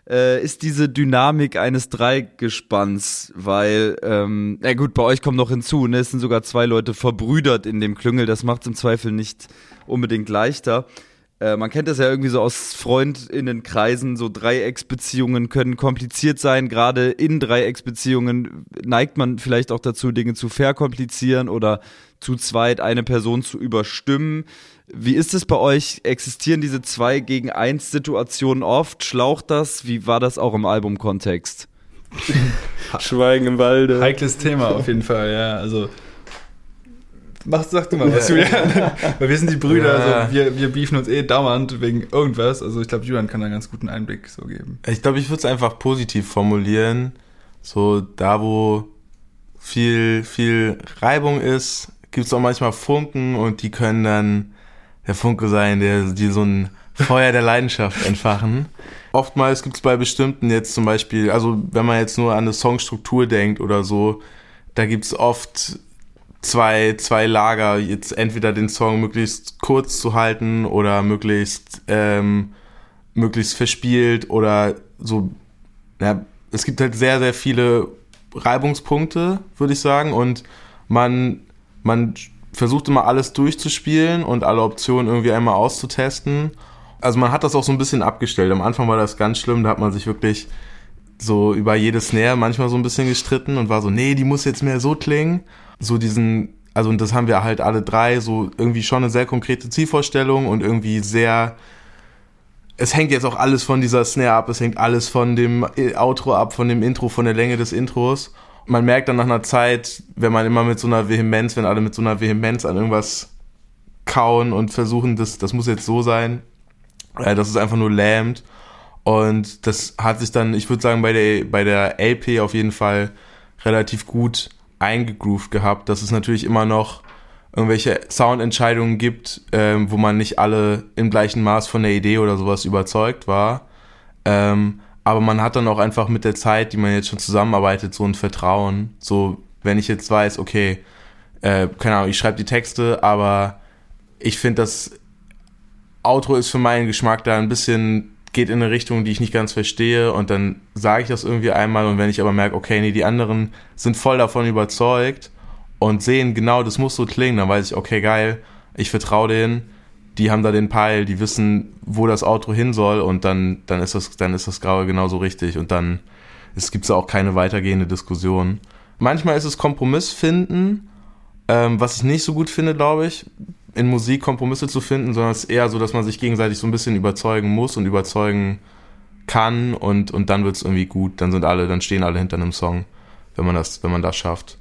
äh, ist diese Dynamik eines Dreigespanns, weil, ähm, na gut, bei euch kommt noch hinzu, ne, es sind sogar zwei Leute verbrüdert in dem Klüngel, das macht es im Zweifel nicht unbedingt leichter. Äh, man kennt das ja irgendwie so aus FreundInnenkreisen, so Dreiecksbeziehungen können kompliziert sein. Gerade in Dreiecksbeziehungen neigt man vielleicht auch dazu, Dinge zu verkomplizieren oder zu zweit eine Person zu überstimmen. Wie ist es bei euch? Existieren diese zwei gegen eins Situationen oft? Schlaucht das? Wie war das auch im Albumkontext? Schweigen im Walde. Heikles Thema auf jeden Fall, ja. Also Mach, sag du mal was, Julian. Weil wir sind die Brüder, Ja. also wir, wir beefen uns eh dauernd wegen irgendwas. Also ich glaube, Julian kann da einen ganz guten Einblick so geben. Ich glaube, ich würde es einfach positiv formulieren. So, da wo viel, viel Reibung ist, gibt es auch manchmal Funken und die können dann der Funke sein, der die so ein Feuer der Leidenschaft entfachen. Oftmals gibt es bei bestimmten jetzt zum Beispiel, also wenn man jetzt nur an eine Songstruktur denkt oder so, da gibt es oft zwei, zwei Lager, jetzt entweder den Song möglichst kurz zu halten oder möglichst, ähm, möglichst verspielt oder so, ja, es gibt halt sehr, sehr viele Reibungspunkte, würde ich sagen, und man, man versucht immer alles durchzuspielen und alle Optionen irgendwie einmal auszutesten. Also man hat das auch so ein bisschen abgestellt. Am Anfang war das ganz schlimm, da hat man sich wirklich so über jede Snare manchmal so ein bisschen gestritten und war so, nee, die muss jetzt mehr so klingen. So diesen, also und das haben wir halt alle drei, so irgendwie schon eine sehr konkrete Zielvorstellung und irgendwie sehr, es hängt jetzt auch alles von dieser Snare ab, es hängt alles von dem Outro ab, von dem Intro, von der Länge des Intros. Man merkt dann nach einer Zeit, wenn man immer mit so einer Vehemenz, wenn alle mit so einer Vehemenz an irgendwas kauen und versuchen, das, das muss jetzt so sein, äh, dass es einfach nur lähmt. Und das hat sich dann, ich würde sagen, bei der, bei der LP auf jeden Fall relativ gut eingegroovt gehabt, dass es natürlich immer noch irgendwelche Soundentscheidungen gibt, ähm, wo man nicht alle im gleichen Maß von der Idee oder sowas überzeugt war. Ähm, aber man hat dann auch einfach mit der Zeit, die man jetzt schon zusammenarbeitet, so ein Vertrauen. So, wenn ich jetzt weiß, okay, äh, keine Ahnung, ich schreibe die Texte, aber ich finde, das Outro ist für meinen Geschmack da ein bisschen, geht in eine Richtung, die ich nicht ganz verstehe und dann sage ich das irgendwie einmal und wenn ich aber merke, okay, nee, die anderen sind voll davon überzeugt und sehen, genau, das muss so klingen, dann weiß ich, okay, geil, ich vertraue denen, die haben da den Peil, die wissen, wo das Outro hin soll und dann, dann ist das, dann ist das Graue genauso richtig und dann es gibt auch keine weitergehende Diskussion. Manchmal ist es Kompromiss finden, ähm, was ich nicht so gut finde, glaube ich, in Musik Kompromisse zu finden, sondern es ist eher so, dass man sich gegenseitig so ein bisschen überzeugen muss und überzeugen kann und, und dann wird es irgendwie gut. Dann sind alle, dann stehen alle hinter einem Song, wenn man das, wenn man das schafft.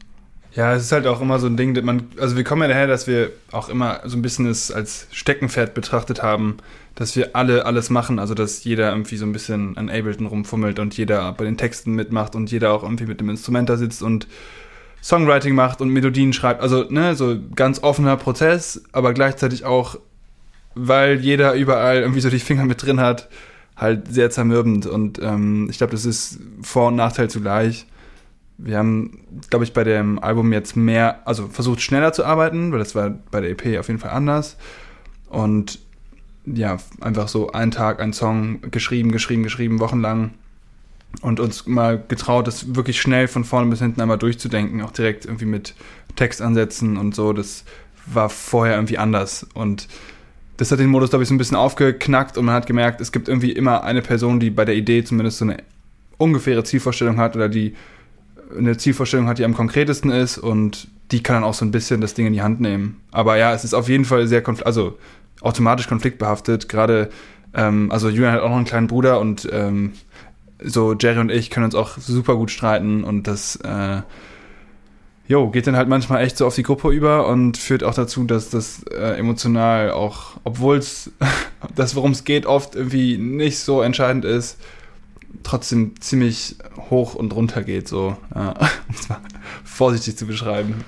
Ja, es ist halt auch immer so ein Ding, dass man, also wir kommen ja daher, dass wir auch immer so ein bisschen es als Steckenpferd betrachtet haben, dass wir alle alles machen, also dass jeder irgendwie so ein bisschen an Ableton rumfummelt und jeder bei den Texten mitmacht und jeder auch irgendwie mit dem Instrument da sitzt und Songwriting macht und Melodien schreibt. Also, ne, so ganz offener Prozess, aber gleichzeitig auch, weil jeder überall irgendwie so die Finger mit drin hat, halt sehr zermürbend. Und ähm, ich glaube, das ist Vor- und Nachteil zugleich. Wir haben, glaube ich, bei dem Album jetzt mehr, also versucht schneller zu arbeiten, weil das war bei der EP auf jeden Fall anders. Und ja, einfach so einen Tag, ein Song geschrieben, geschrieben, geschrieben, wochenlang und uns mal getraut, das wirklich schnell von vorne bis hinten einmal durchzudenken, auch direkt irgendwie mit Textansätzen und so. Das war vorher irgendwie anders und das hat den Modus, glaube ich, so ein bisschen aufgeknackt und man hat gemerkt, es gibt irgendwie immer eine Person, die bei der Idee zumindest so eine ungefähre Zielvorstellung hat oder die eine Zielvorstellung hat, die am konkretesten ist und die kann dann auch so ein bisschen das Ding in die Hand nehmen. Aber ja, es ist auf jeden Fall sehr, konfl also automatisch konfliktbehaftet. Gerade, ähm, also Julian hat auch noch einen kleinen Bruder und ähm, so Jerry und ich können uns auch super gut streiten und das, äh, jo, geht dann halt manchmal echt so auf die Gruppe über und führt auch dazu, dass das äh, emotional auch, obwohl es das, worum es geht, oft irgendwie nicht so entscheidend ist, trotzdem ziemlich hoch und runter geht, so, ja, um es mal vorsichtig zu beschreiben.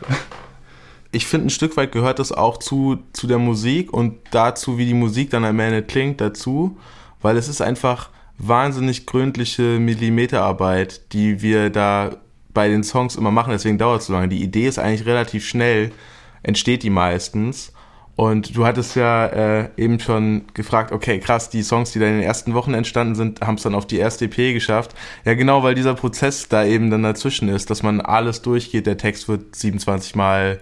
Ich finde, ein Stück weit gehört das auch zu, zu der Musik und dazu, wie die Musik dann am Ende klingt, dazu, weil es ist einfach wahnsinnig gründliche Millimeterarbeit, die wir da bei den Songs immer machen, deswegen dauert es so lange. Die Idee ist eigentlich relativ schnell, entsteht die meistens Und du hattest ja äh, eben schon gefragt, okay, krass, die Songs, die da in den ersten Wochen entstanden sind, haben es dann auf die erste EP geschafft. Ja, genau, weil dieser Prozess da eben dann dazwischen ist, dass man alles durchgeht. Der Text wird 27 Mal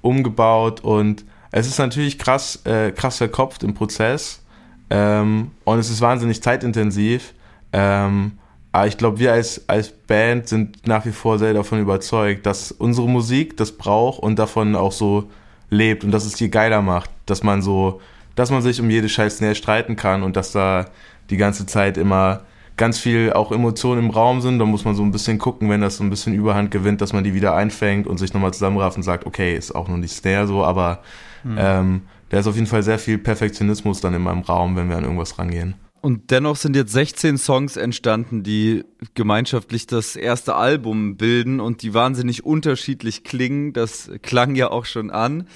umgebaut und es ist natürlich krass, äh, krass verkopft im Prozess ähm, und es ist wahnsinnig zeitintensiv. Ähm, aber ich glaube, wir als, als Band sind nach wie vor sehr davon überzeugt, dass unsere Musik das braucht und davon auch so lebt und dass es die geiler macht, dass man so, dass man sich um jede scheiß Snare streiten kann und dass da die ganze Zeit immer ganz viel auch Emotionen im Raum sind. Da muss man so ein bisschen gucken, wenn das so ein bisschen Überhand gewinnt, dass man die wieder einfängt und sich nochmal zusammenrafft und sagt, okay, ist auch nur die Snare so, aber mhm. ähm, da ist auf jeden Fall sehr viel Perfektionismus dann in meinem Raum, wenn wir an irgendwas rangehen. Und dennoch sind jetzt 16 Songs entstanden, die gemeinschaftlich das erste Album bilden und die wahnsinnig unterschiedlich klingen. Das klang ja auch schon an.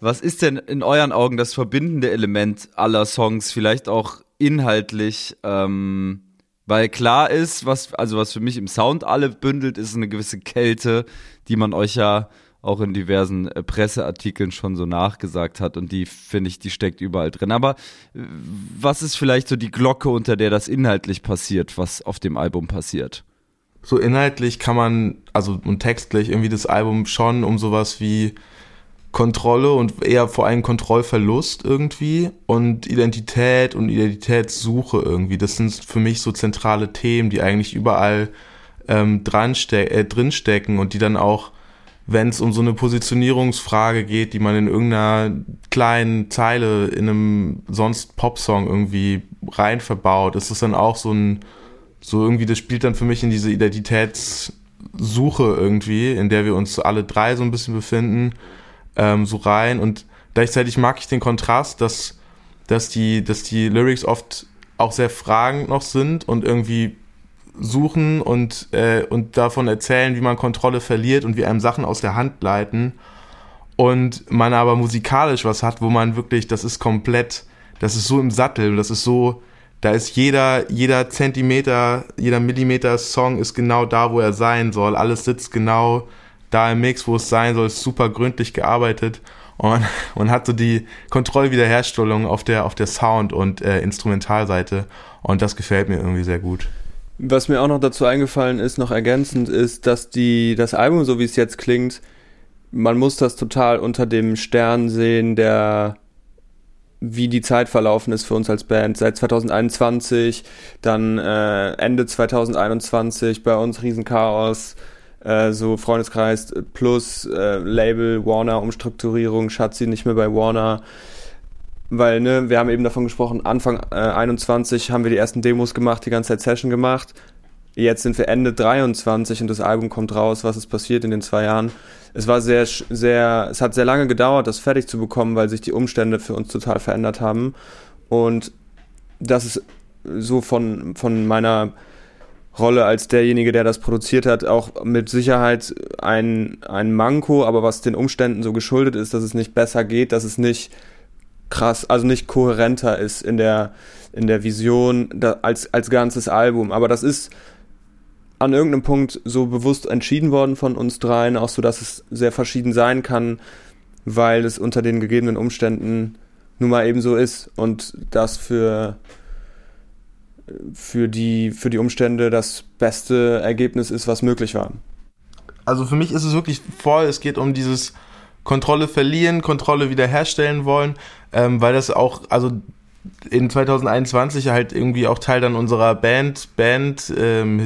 Was ist denn in euren Augen das verbindende Element aller Songs? Vielleicht auch inhaltlich, ähm, weil klar ist, was, also was für mich im Sound alle bündelt, ist eine gewisse Kälte, die man euch ja auch in diversen äh, Presseartikeln schon so nachgesagt hat und die finde ich, die steckt überall drin. Aber äh, was ist vielleicht so die Glocke, unter der das inhaltlich passiert, was auf dem Album passiert? So inhaltlich kann man, also und textlich irgendwie das Album schon um sowas wie Kontrolle und eher vor allem Kontrollverlust irgendwie und Identität und Identitätssuche irgendwie. Das sind für mich so zentrale Themen, die eigentlich überall ähm, dran äh, drinstecken und die dann auch wenn es um so eine Positionierungsfrage geht, die man in irgendeiner kleinen Zeile in einem sonst Popsong irgendwie rein verbaut, ist es dann auch so ein, so irgendwie, das spielt dann für mich in diese Identitätssuche irgendwie, in der wir uns alle drei so ein bisschen befinden, ähm, so rein. Und gleichzeitig mag ich den Kontrast, dass, dass die, dass die Lyrics oft auch sehr fragend noch sind und irgendwie suchen und, äh, und davon erzählen, wie man Kontrolle verliert und wie einem Sachen aus der Hand gleiten. Und man aber musikalisch was hat, wo man wirklich, das ist komplett, das ist so im Sattel und das ist so, da ist jeder, jeder Zentimeter, jeder Millimeter Song ist genau da, wo er sein soll. Alles sitzt genau da im Mix, wo es sein soll, ist super gründlich gearbeitet und man hat so die Kontrollwiederherstellung auf der, auf der Sound- und äh, Instrumentalseite und das gefällt mir irgendwie sehr gut. Was mir auch noch dazu eingefallen ist, noch ergänzend, ist, dass die, das Album, so wie es jetzt klingt, man muss das total unter dem Stern sehen, der wie die Zeit verlaufen ist für uns als Band. Seit 2021, dann äh, Ende 2021 bei uns Riesenchaos, äh, so Freundeskreis plus äh, Label Warner Umstrukturierung, Schatzi nicht mehr bei Warner weil ne, wir haben eben davon gesprochen, Anfang äh, 21 haben wir die ersten Demos gemacht, die ganze Zeit Session gemacht. Jetzt sind wir Ende 23 und das Album kommt raus. Was ist passiert in den zwei Jahren? Es war sehr, sehr, es hat sehr lange gedauert, das fertig zu bekommen, weil sich die Umstände für uns total verändert haben. Und das ist so von, von meiner Rolle als derjenige, der das produziert hat, auch mit Sicherheit ein, ein Manko, aber was den Umständen so geschuldet ist, dass es nicht besser geht, dass es nicht krass, also nicht kohärenter ist in der, in der Vision da, als, als ganzes Album. Aber das ist an irgendeinem Punkt so bewusst entschieden worden von uns dreien, auch so, dass es sehr verschieden sein kann, weil es unter den gegebenen Umständen nun mal eben so ist und das für, für, die, für die Umstände das beste Ergebnis ist, was möglich war. Also für mich ist es wirklich voll, es geht um dieses Kontrolle verlieren, Kontrolle wiederherstellen wollen, ähm, weil das auch, also in 2021 halt irgendwie auch Teil dann unserer Band, Band ähm,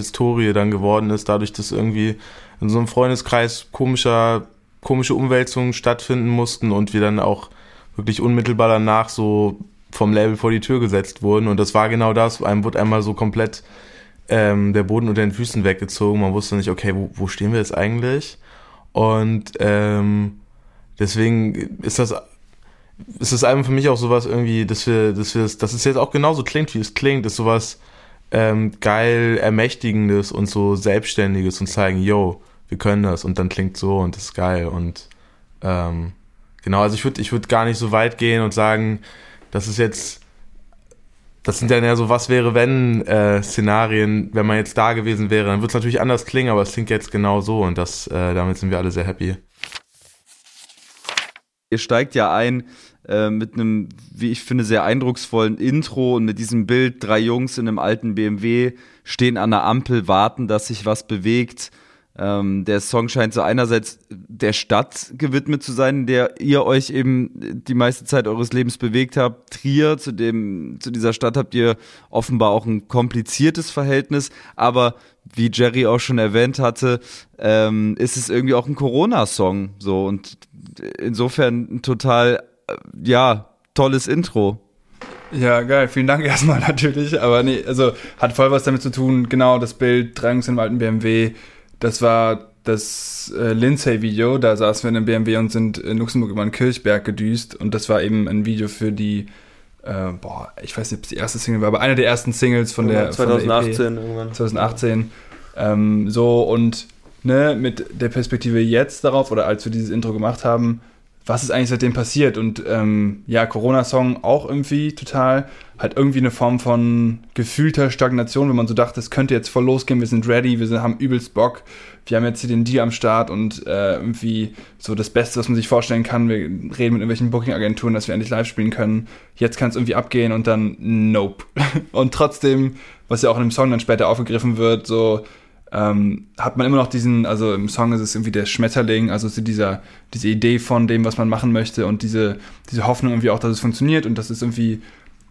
dann geworden ist, dadurch, dass irgendwie in so einem Freundeskreis komischer, komische Umwälzungen stattfinden mussten und wir dann auch wirklich unmittelbar danach so vom Label vor die Tür gesetzt wurden. Und das war genau das. Einem wurde einmal so komplett ähm, der Boden unter den Füßen weggezogen. Man wusste nicht, okay, wo, wo stehen wir jetzt eigentlich? Und ähm, deswegen ist das ist das Album für mich auch sowas irgendwie, dass wir, dass wir, dass es jetzt auch genauso klingt, wie es klingt, ist sowas ähm, geil ermächtigendes und so selbstständiges und zeigen, yo, wir können das und dann klingt so und das ist geil und ähm, genau, also ich würde, ich würde gar nicht so weit gehen und sagen, das ist jetzt, das sind dann ja so was wäre wenn äh, Szenarien, wenn man jetzt da gewesen wäre, dann würde es natürlich anders klingen, aber es klingt jetzt genau so und das, äh, damit sind wir alle sehr happy. Ihr steigt ja ein äh, mit einem, wie ich finde, sehr eindrucksvollen Intro und mit diesem Bild, drei Jungs in einem alten BMW stehen an der Ampel, warten, dass sich was bewegt. Ähm, der Song scheint so einerseits der Stadt gewidmet zu sein, in der ihr euch eben die meiste Zeit eures Lebens bewegt habt. Trier, zu dem, zu dieser Stadt habt ihr offenbar auch ein kompliziertes Verhältnis, aber wie Jerry auch schon erwähnt hatte, ähm, ist es irgendwie auch ein Corona-Song. So und insofern ein total, ja, tolles Intro. Ja, geil. Vielen Dank erstmal natürlich. Aber nee, also hat voll was damit zu tun. Genau, das Bild, in einem alten BMW. Das war das äh, Lindsay-Video. Da saßen wir in einem BMW und sind in Luxemburg über den Kirchberg gedüst. Und das war eben ein Video für die, äh, boah, ich weiß nicht, ob es die erste Single war, aber eine der ersten Singles von der 2018 von der EP. irgendwann. 2018. Ähm, so und ne, mit der Perspektive jetzt darauf oder als wir dieses Intro gemacht haben, was ist eigentlich seitdem passiert? Und ähm, ja, Corona-Song auch irgendwie total, halt irgendwie eine Form von gefühlter Stagnation, wenn man so dachte, es könnte jetzt voll losgehen, wir sind ready, wir sind, haben übelst Bock, wir haben jetzt hier den Deal am Start und äh, irgendwie so das Beste, was man sich vorstellen kann, wir reden mit irgendwelchen Booking-Agenturen, dass wir endlich live spielen können, jetzt kann es irgendwie abgehen und dann nope. Und trotzdem, was ja auch in dem Song dann später aufgegriffen wird, so ähm, hat man immer noch diesen, also im Song ist es irgendwie der Schmetterling, also so dieser, diese Idee von dem, was man machen möchte und diese, diese Hoffnung irgendwie auch, dass es funktioniert und dass es irgendwie,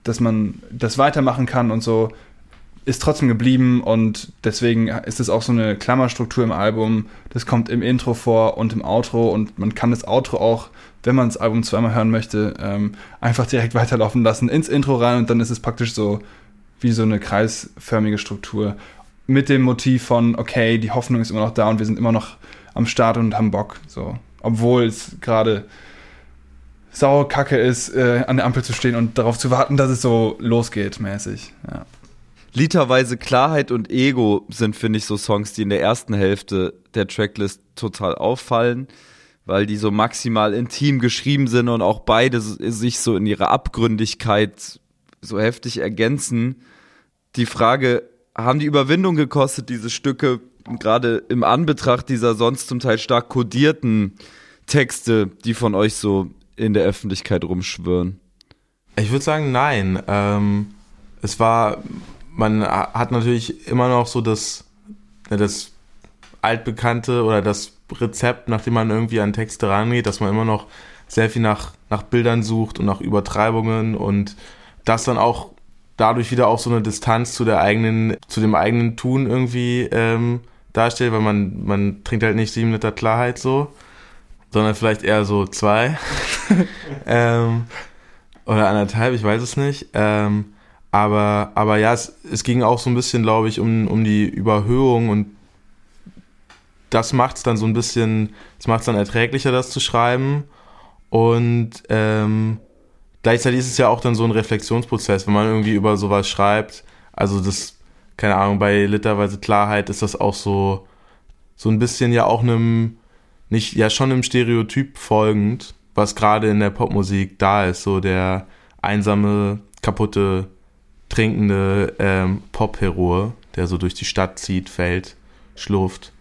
dass man das weitermachen kann und so, ist trotzdem geblieben und deswegen ist es auch so eine Klammerstruktur im Album. Das kommt im Intro vor und im Outro und man kann das Outro auch, wenn man das Album zweimal hören möchte, ähm, einfach direkt weiterlaufen lassen ins Intro rein und dann ist es praktisch so wie so eine kreisförmige Struktur mit dem Motiv von, okay, die Hoffnung ist immer noch da und wir sind immer noch am Start und haben Bock. So. Obwohl es gerade sauer Kacke ist, äh, an der Ampel zu stehen und darauf zu warten, dass es so losgeht, mäßig. Ja. Literweise Klarheit und Ego sind, finde ich, so Songs, die in der ersten Hälfte der Tracklist total auffallen, weil die so maximal intim geschrieben sind und auch beide sich so in ihrer Abgründigkeit so heftig ergänzen. Die Frage, haben die Überwindung gekostet, diese Stücke, gerade im Anbetracht dieser sonst zum Teil stark kodierten Texte, die von euch so in der Öffentlichkeit rumschwirren? Ich würde sagen, nein. Ähm, es war, man hat natürlich immer noch so das, ne, das altbekannte oder das Rezept, nachdem man irgendwie an Texte rangeht, dass man immer noch sehr viel nach, nach Bildern sucht und nach Übertreibungen und das dann auch dadurch wieder auch so eine Distanz zu der eigenen, zu dem eigenen Tun irgendwie ähm, darstellt, weil man, man trinkt halt nicht sieben Liter Klarheit so, sondern vielleicht eher so zwei. ähm, oder anderthalb, ich weiß es nicht. Ähm, aber, aber ja, es, es ging auch so ein bisschen, glaube ich, um, um die Überhöhung und das macht es dann so ein bisschen, es macht es dann erträglicher, das zu schreiben. Und ähm, gleichzeitig ist es ja auch dann so ein Reflexionsprozess, wenn man irgendwie über sowas schreibt. Also das, keine Ahnung, bei literweise Klarheit ist das auch so, so ein bisschen ja auch einem, nicht, ja schon einem Stereotyp folgend, was gerade in der Popmusik da ist, so der einsame, kaputte, trinkende ähm, Pop-Heroe, der so durch die Stadt zieht, fällt, schlurft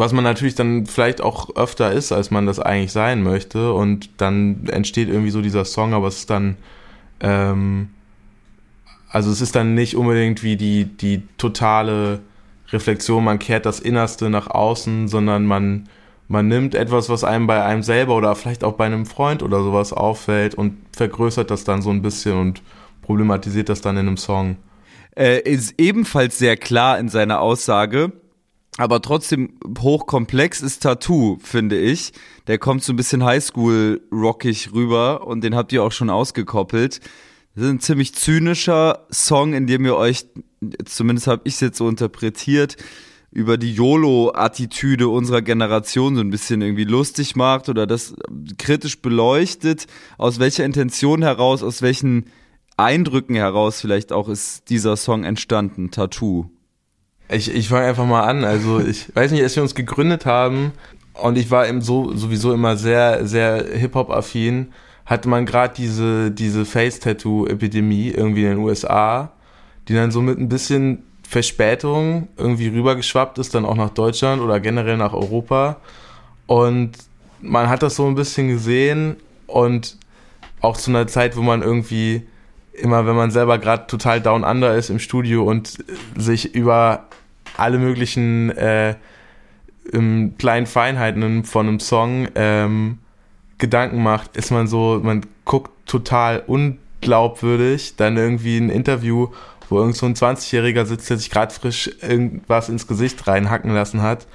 was man natürlich dann vielleicht auch öfter ist, als man das eigentlich sein möchte. Und dann entsteht irgendwie so dieser Song, aber es ist dann, ähm, also es ist dann nicht unbedingt wie die, die totale Reflexion, man kehrt das Innerste nach außen, sondern man, man nimmt etwas, was einem bei einem selber oder vielleicht auch bei einem Freund oder sowas auffällt und vergrößert das dann so ein bisschen und problematisiert das dann in einem Song. Äh, ist ebenfalls sehr klar in seiner Aussage, aber trotzdem hochkomplex ist Tattoo, finde ich. Der kommt so ein bisschen Highschool-rockig rüber und den habt ihr auch schon ausgekoppelt. Das ist ein ziemlich zynischer Song, in dem ihr euch, zumindest habe ich es jetzt so interpretiert, über die YOLO-Attitüde unserer Generation so ein bisschen irgendwie lustig macht oder das kritisch beleuchtet. Aus welcher Intention heraus, aus welchen Eindrücken heraus vielleicht auch ist dieser Song entstanden, Tattoo? Ich, ich fange einfach mal an. Also ich weiß nicht, als wir uns gegründet haben und ich war eben so sowieso immer sehr, sehr Hip-Hop-affin, hatte man gerade diese, diese Face-Tattoo-Epidemie irgendwie in den USA, die dann so mit ein bisschen Verspätung irgendwie rübergeschwappt ist, dann auch nach Deutschland oder generell nach Europa. Und man hat das so ein bisschen gesehen und auch zu einer Zeit, wo man irgendwie immer, wenn man selber gerade total down under ist im Studio und sich über alle möglichen äh, kleinen Feinheiten von einem Song ähm, Gedanken macht, ist man so, man guckt total unglaubwürdig dann irgendwie ein Interview, wo irgend so ein 20-Jähriger sitzt, der sich gerade frisch irgendwas ins Gesicht reinhacken lassen hat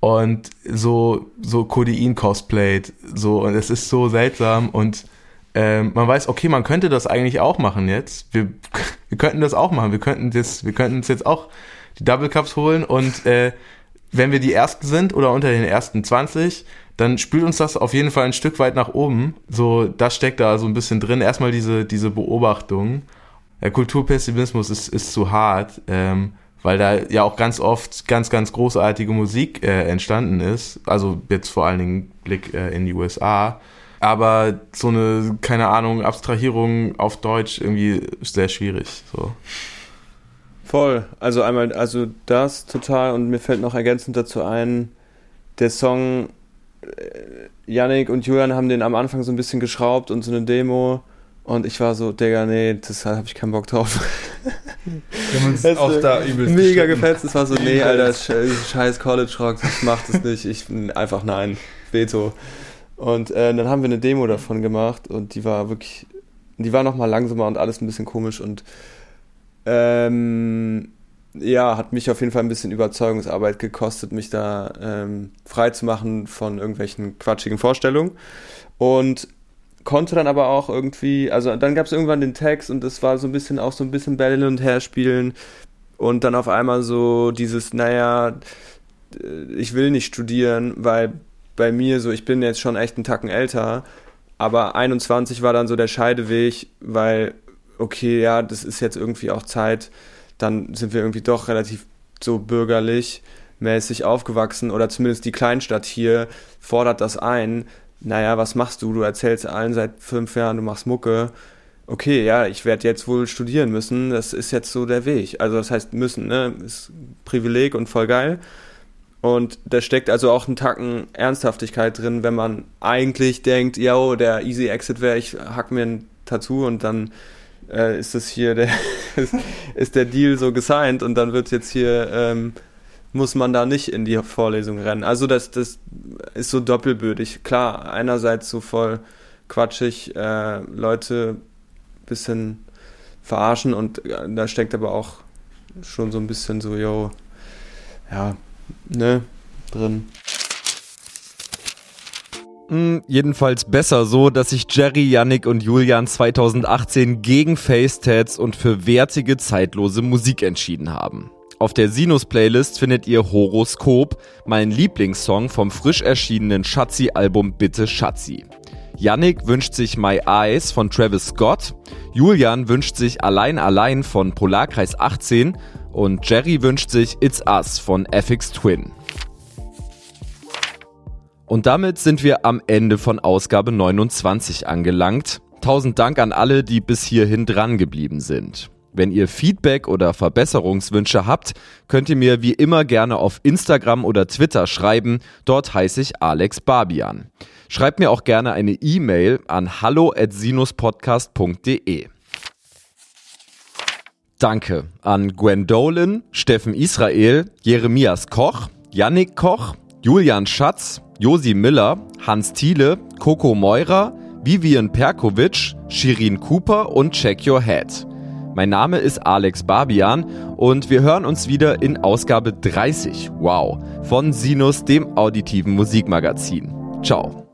und so, so Codein cosplayt, so, und es ist so seltsam und ähm, man weiß, okay, man könnte das eigentlich auch machen jetzt. Wir, wir könnten das auch machen. Wir könnten das, wir könnten uns jetzt auch die Double Cups holen und äh, wenn wir die Ersten sind oder unter den ersten 20, dann spült uns das auf jeden Fall ein Stück weit nach oben. So, das steckt da so ein bisschen drin. Erstmal diese, diese Beobachtung. Der Kulturpessimismus ist, ist zu hart, ähm, weil da ja auch ganz oft ganz, ganz großartige Musik äh, entstanden ist. Also jetzt vor allen Dingen Blick äh, in die USA. Aber so eine, keine Ahnung, Abstrahierung auf Deutsch irgendwie sehr schwierig. So. Voll. Also einmal, also das total und mir fällt noch ergänzend dazu ein, der Song, äh, Yannick und Julian haben den am Anfang so ein bisschen geschraubt und so eine Demo und ich war so, Digga, nee, das habe ich keinen Bock drauf. Wir haben uns das auch da übelst Mega gefetzt, das war so, nee, Alter, scheiß College Rock, das macht es nicht, ich einfach nein, Veto. Und äh, dann haben wir eine Demo davon gemacht und die war wirklich, die war nochmal langsamer und alles ein bisschen komisch und ähm, ja, hat mich auf jeden Fall ein bisschen Überzeugungsarbeit gekostet, mich da ähm, frei zu machen von irgendwelchen quatschigen Vorstellungen. Und konnte dann aber auch irgendwie, also dann gab es irgendwann den Text und es war so ein bisschen auch so ein bisschen Bällen und Herspielen und dann auf einmal so dieses, naja, ich will nicht studieren, weil bei mir so, ich bin jetzt schon echt einen Tacken älter, aber 21 war dann so der Scheideweg, weil okay, ja, das ist jetzt irgendwie auch Zeit, dann sind wir irgendwie doch relativ so bürgerlich mäßig aufgewachsen oder zumindest die Kleinstadt hier fordert das ein. Naja, was machst du? Du erzählst allen seit fünf Jahren, du machst Mucke. Okay, ja, ich werde jetzt wohl studieren müssen. Das ist jetzt so der Weg. Also das heißt müssen, ne? Ist Privileg und voll geil. Und da steckt also auch ein Tacken Ernsthaftigkeit drin, wenn man eigentlich denkt, ja, der Easy Exit wäre, ich hack mir ein Tattoo und dann äh, ist das hier der ist der Deal so gesigned und dann wird jetzt hier ähm, muss man da nicht in die Vorlesung rennen. Also das das ist so doppelbödig. Klar, einerseits so voll quatschig äh, Leute bisschen verarschen und äh, da steckt aber auch schon so ein bisschen so yo ja ne drin. Hm, jedenfalls besser so, dass sich Jerry, Yannick und Julian 2018 gegen Facetats und für wertige, zeitlose Musik entschieden haben. Auf der Sinus-Playlist findet ihr Horoskop, mein Lieblingssong vom frisch erschienenen Schatzi-Album Bitte Schatzi. Yannick wünscht sich My Eyes von Travis Scott, Julian wünscht sich Allein Allein von Polarkreis 18 und Jerry wünscht sich It's Us von FX Twin. Und damit sind wir am Ende von Ausgabe 29 angelangt. Tausend Dank an alle, die bis hierhin dran geblieben sind. Wenn ihr Feedback oder Verbesserungswünsche habt, könnt ihr mir wie immer gerne auf Instagram oder Twitter schreiben. Dort heiße ich Alex Barbian. Schreibt mir auch gerne eine E-Mail an hallo@sinuspodcast.de. Danke an Gwen Dolan, Steffen Israel, Jeremias Koch, Yannick Koch, Julian Schatz, Josi Miller, Hans Thiele, Coco Meurer, Vivian Perkovic, Shirin Cooper und Check Your Head. Mein Name ist Alex Barbian und wir hören uns wieder in Ausgabe 30, wow, von Sinus, dem auditiven Musikmagazin. Ciao.